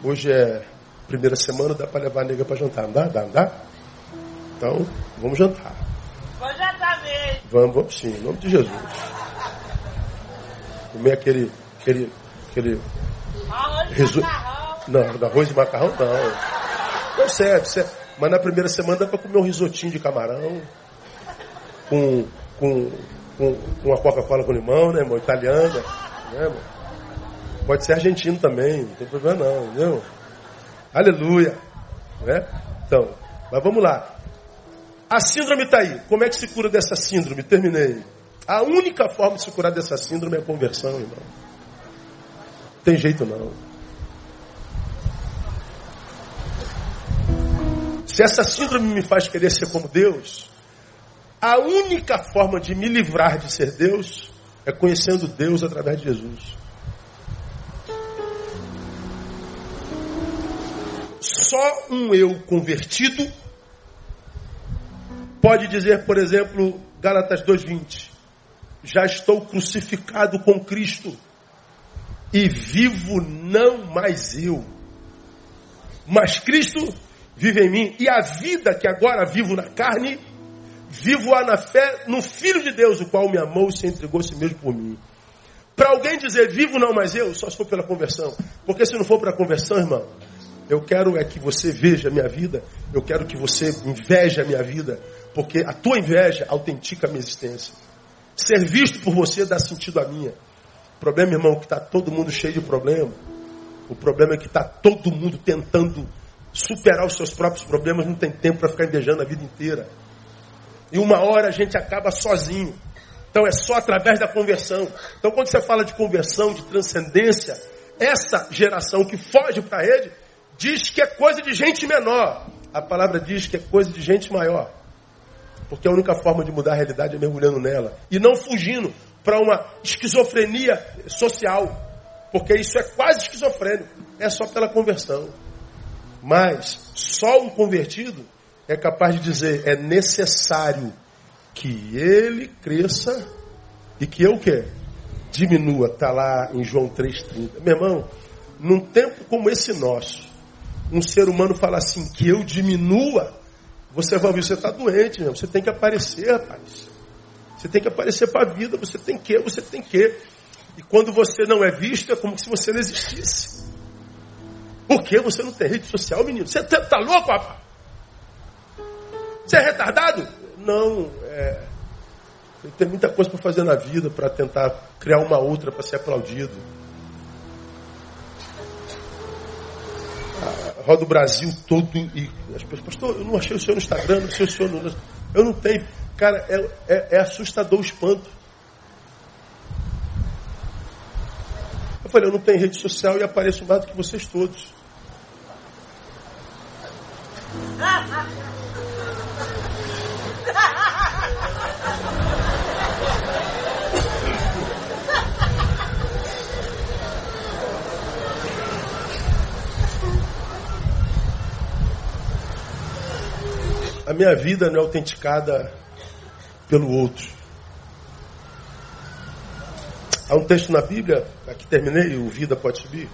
Hoje é primeira semana, dá para levar a nega para jantar, não dá? Dá, não dá? Então, vamos jantar. Vou jantar mesmo. Vamos, vamos sim, em nome de Jesus. Comer aquele. aquele. aquele. Arroz Resu- macarrão. Não, arroz e macarrão não. Não certo. Mas na primeira semana dá para comer um risotinho de camarão. Com. com. com, com uma Coca-Cola com limão, né, irmão? Italiana. Né, irmão? Pode ser argentino também, não tem problema não, entendeu? Aleluia. Né? Então, mas vamos lá. A síndrome está aí. Como é que se cura dessa síndrome? Terminei. A única forma de se curar dessa síndrome é a conversão, irmão. Tem jeito não. Se essa síndrome me faz querer ser como Deus, a única forma de me livrar de ser Deus é conhecendo Deus através de Jesus. Só um eu convertido pode dizer, por exemplo, Gálatas 2:20, já estou crucificado com Cristo e vivo não mais eu, mas Cristo vive em mim e a vida que agora vivo na carne, vivo-a na fé no Filho de Deus, o qual me amou e se entregou a si mesmo por mim. Para alguém dizer vivo não mais eu, só se for pela conversão. Porque se não for pela conversão, irmão, eu quero é que você veja a minha vida, eu quero que você inveje a minha vida, porque a tua inveja autentica a minha existência. Ser visto por você dá sentido à minha. O problema, irmão, é que está todo mundo cheio de problema. O problema é que está todo mundo tentando superar os seus próprios problemas, não tem tempo para ficar invejando a vida inteira. E uma hora a gente acaba sozinho. Então é só através da conversão. Então quando você fala de conversão, de transcendência, essa geração que foge para a rede diz que é coisa de gente menor. A palavra diz que é coisa de gente maior. Porque a única forma de mudar a realidade é mergulhando nela. E não fugindo para uma esquizofrenia social. Porque isso é quase esquizofrênico. É só pela conversão. Mas só um convertido é capaz de dizer: é necessário que ele cresça e que eu quê? Diminua. Está lá em João 3,30. Meu irmão, num tempo como esse nosso, um ser humano fala assim, que eu diminua, você vai ver, você está doente, meu. Você tem que aparecer, rapaz. Você tem que aparecer para a vida, você tem que, você tem que. E quando você não é visto, é como se você não existisse. Por que você não tem rede social, menino? Você tá, tá louco, rapaz? Você é retardado? Não, é. Eu tenho muita coisa para fazer na vida para tentar criar uma outra para ser aplaudido. Ah, roda o Brasil todo e as pessoas, pastor, eu não achei o senhor no Instagram, não sei o senhor no. Eu não tenho. Cara, é, é, é assustador o espanto. Falei, eu não tenho rede social e apareço mais do que vocês todos. A minha vida não é autenticada pelo outro. Há um texto na Bíblia, aqui terminei, o Vida pode subir.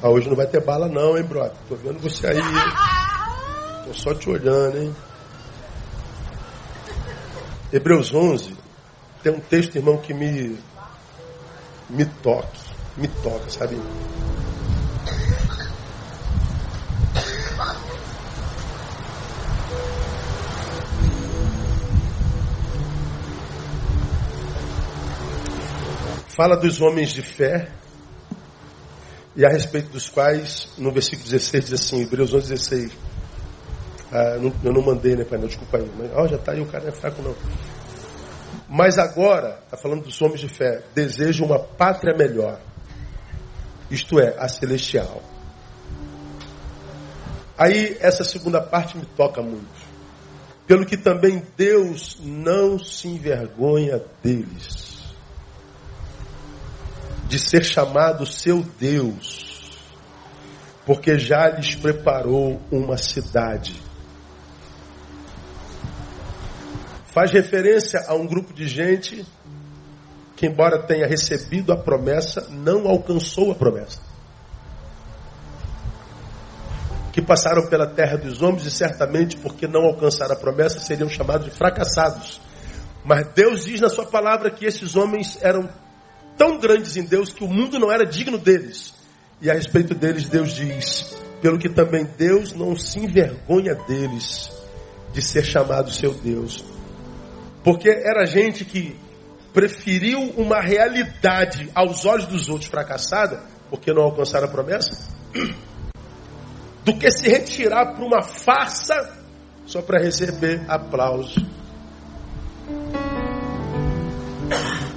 Ah, hoje não vai ter bala não, hein, brother? Tô vendo você aí. [laughs] Tô só te olhando, hein? Hebreus 11, tem um texto, irmão, que me, me toque, me toca, sabe? Fala dos homens de fé, e a respeito dos quais, no versículo 16, diz assim, Hebreus 11, 16. Ah, eu não mandei, né, pai? Desculpa aí. Mas, oh, já está aí, o cara não é fraco, não. Mas agora, está falando dos homens de fé, desejam uma pátria melhor. Isto é, a celestial. Aí, essa segunda parte me toca muito. Pelo que também Deus não se envergonha deles de ser chamado seu Deus, porque já lhes preparou uma cidade. Faz referência a um grupo de gente que, embora tenha recebido a promessa, não alcançou a promessa. Que passaram pela terra dos homens e certamente, porque não alcançaram a promessa, seriam chamados de fracassados. Mas Deus diz na sua palavra que esses homens eram tão grandes em Deus que o mundo não era digno deles. E a respeito deles, Deus diz: pelo que também Deus não se envergonha deles de ser chamado seu Deus. Porque era gente que preferiu uma realidade aos olhos dos outros fracassada, porque não alcançaram a promessa, [clears throat] do que se retirar para uma farsa só para receber aplauso.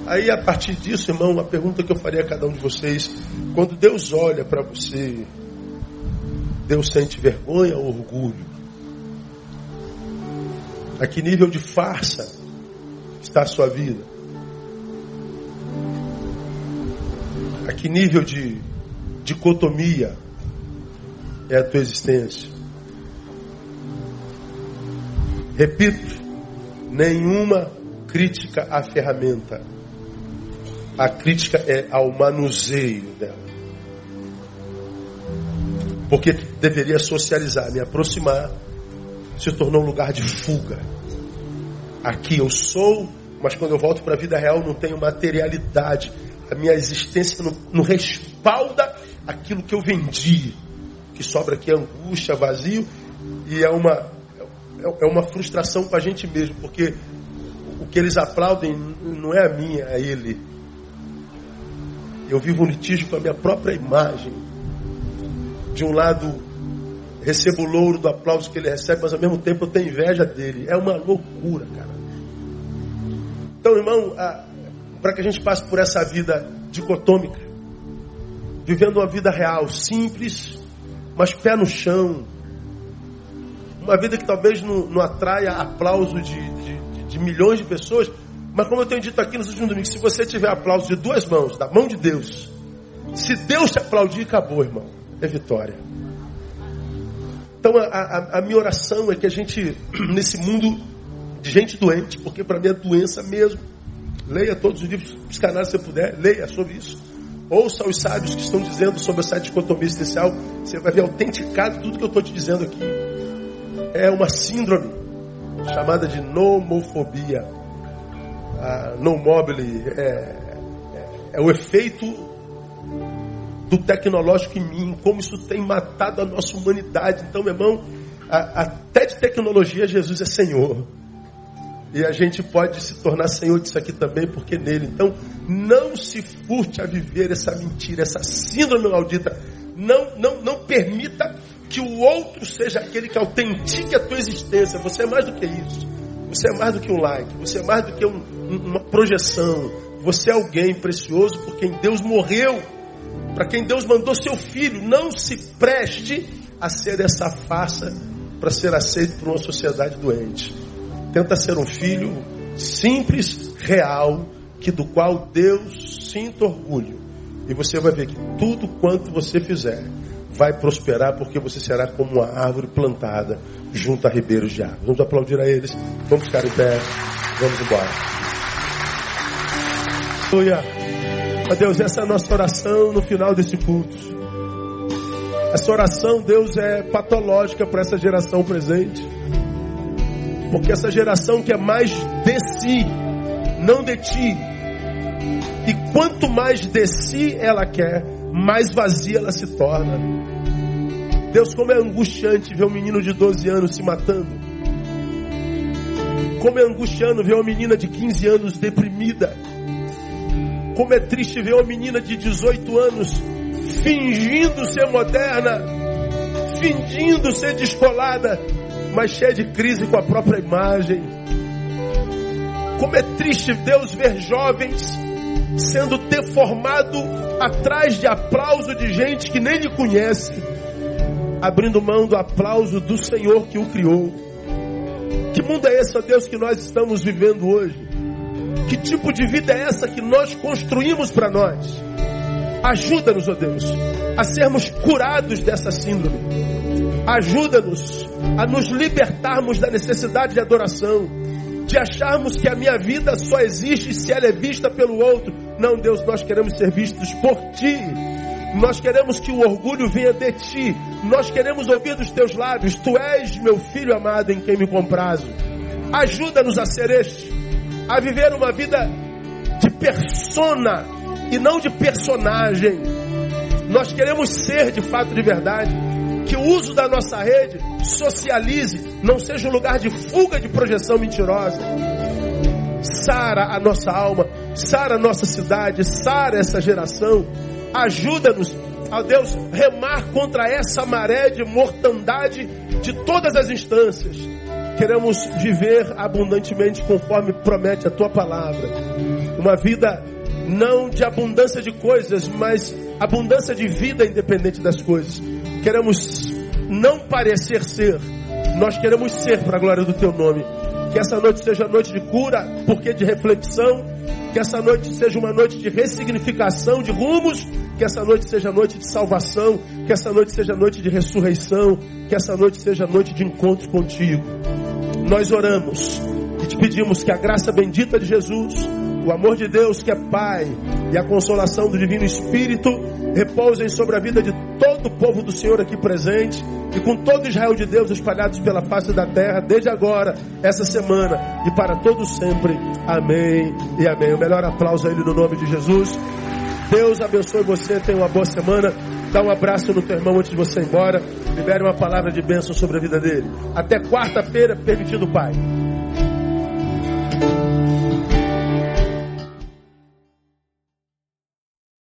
Aí, a partir disso, irmão, uma pergunta que eu faria a cada um de vocês: quando Deus olha para você, Deus sente vergonha ou orgulho? A que nível de farsa está a sua vida? A que nível de dicotomia é a tua existência? Repito, nenhuma crítica à ferramenta a crítica é ao manuseio dela. Porque deveria socializar, me aproximar, se tornou um lugar de fuga. Aqui eu sou, mas quando eu volto para a vida real não tenho materialidade. A minha existência não, respalda aquilo que eu vendi. O que sobra aqui é angústia, vazio, e é uma, é, é uma frustração para a gente mesmo, porque o que eles aplaudem não é a minha, é ele. Eu vivo um litígio com a minha própria imagem. De um lado, recebo o louro do aplauso que ele recebe, mas ao mesmo tempo eu tenho inveja dele. É uma loucura, cara. Então, irmão, para que a gente passe por essa vida dicotômica, vivendo uma vida real, simples, mas pé no chão, uma vida que talvez não, não atraia aplauso de, de, de milhões de pessoas, mas como eu tenho dito aqui nos últimos domingos, se você tiver aplauso de duas mãos, da mão de Deus, se Deus te aplaudir, acabou, irmão. É vitória. Então a, a, a minha oração é que a gente, [clears throat] nesse mundo de gente doente, porque para mim é doença mesmo. Leia todos os livros psicanálise se você puder, leia sobre isso. Ouça os sábios que estão dizendo sobre essa dicotomia essencial. Você vai ver autenticado tudo que eu estou te dizendo aqui. É uma síndrome chamada de nomofobia. No mobile é, é, é o efeito do tecnológico em mim, como isso tem matado a nossa humanidade. Então, meu irmão, a, até de tecnologia Jesus é Senhor. E a gente pode se tornar senhor disso aqui também, porque nele. Então, não se furte a viver essa mentira, essa síndrome maldita. Não, não, não permita que o outro seja aquele que autentique a tua existência. Você é mais do que isso. Você é mais do que um like. Você é mais do que um, uma projeção. Você é alguém precioso por quem Deus morreu. Para quem Deus mandou seu filho. Não se preste a ser essa farsa para ser aceito por uma sociedade doente. Tenta ser um filho simples, real, que do qual Deus sinta orgulho. E você vai ver que tudo quanto você fizer vai prosperar, porque você será como uma árvore plantada junto a ribeiros de água. Vamos aplaudir a eles. Vamos ficar em pé. Vamos embora. Aleluia. Deus, essa é a nossa oração no final desse culto. Essa oração, Deus, é patológica para essa geração presente. Porque essa geração quer mais de si, não de ti. E quanto mais de si ela quer, mais vazia ela se torna. Deus, como é angustiante ver um menino de 12 anos se matando. Como é angustiante ver uma menina de 15 anos deprimida. Como é triste ver uma menina de 18 anos fingindo ser moderna, fingindo ser descolada, mas cheia de crise com a própria imagem. Como é triste Deus ver jovens sendo deformado atrás de aplauso de gente que nem lhe conhece, abrindo mão do aplauso do Senhor que o criou. Que mundo é esse, ó Deus, que nós estamos vivendo hoje? Que tipo de vida é essa que nós construímos para nós? Ajuda-nos, ó Deus, a sermos curados dessa síndrome. Ajuda-nos a nos libertarmos da necessidade de adoração, de acharmos que a minha vida só existe se ela é vista pelo outro. Não, Deus, nós queremos ser vistos por ti. Nós queremos que o orgulho venha de ti. Nós queremos ouvir dos teus lábios: Tu és meu filho amado em quem me comprazo. Ajuda-nos a ser este, a viver uma vida de persona e não de personagem. Nós queremos ser de fato de verdade que o uso da nossa rede socialize, não seja um lugar de fuga de projeção mentirosa. Sara a nossa alma, sara a nossa cidade, sara essa geração. Ajuda-nos, ó Deus, remar contra essa maré de mortandade de todas as instâncias. Queremos viver abundantemente conforme promete a tua palavra. Uma vida não de abundância de coisas, mas abundância de vida independente das coisas. Queremos não parecer ser, nós queremos ser para a glória do teu nome. Que essa noite seja noite de cura, porque de reflexão. Que essa noite seja uma noite de ressignificação de rumos. Que essa noite seja noite de salvação. Que essa noite seja noite de ressurreição. Que essa noite seja noite de encontro contigo. Nós oramos e te pedimos que a graça bendita de Jesus o amor de Deus, que é Pai, e a consolação do Divino Espírito repousem sobre a vida de todo o povo do Senhor aqui presente e com todo Israel de Deus espalhados pela face da terra, desde agora, essa semana e para todos sempre. Amém e amém. O melhor aplauso a Ele no nome de Jesus. Deus abençoe você, tenha uma boa semana. Dá um abraço no teu irmão antes de você ir embora. Libere uma palavra de bênção sobre a vida dele. Até quarta-feira, permitido Pai.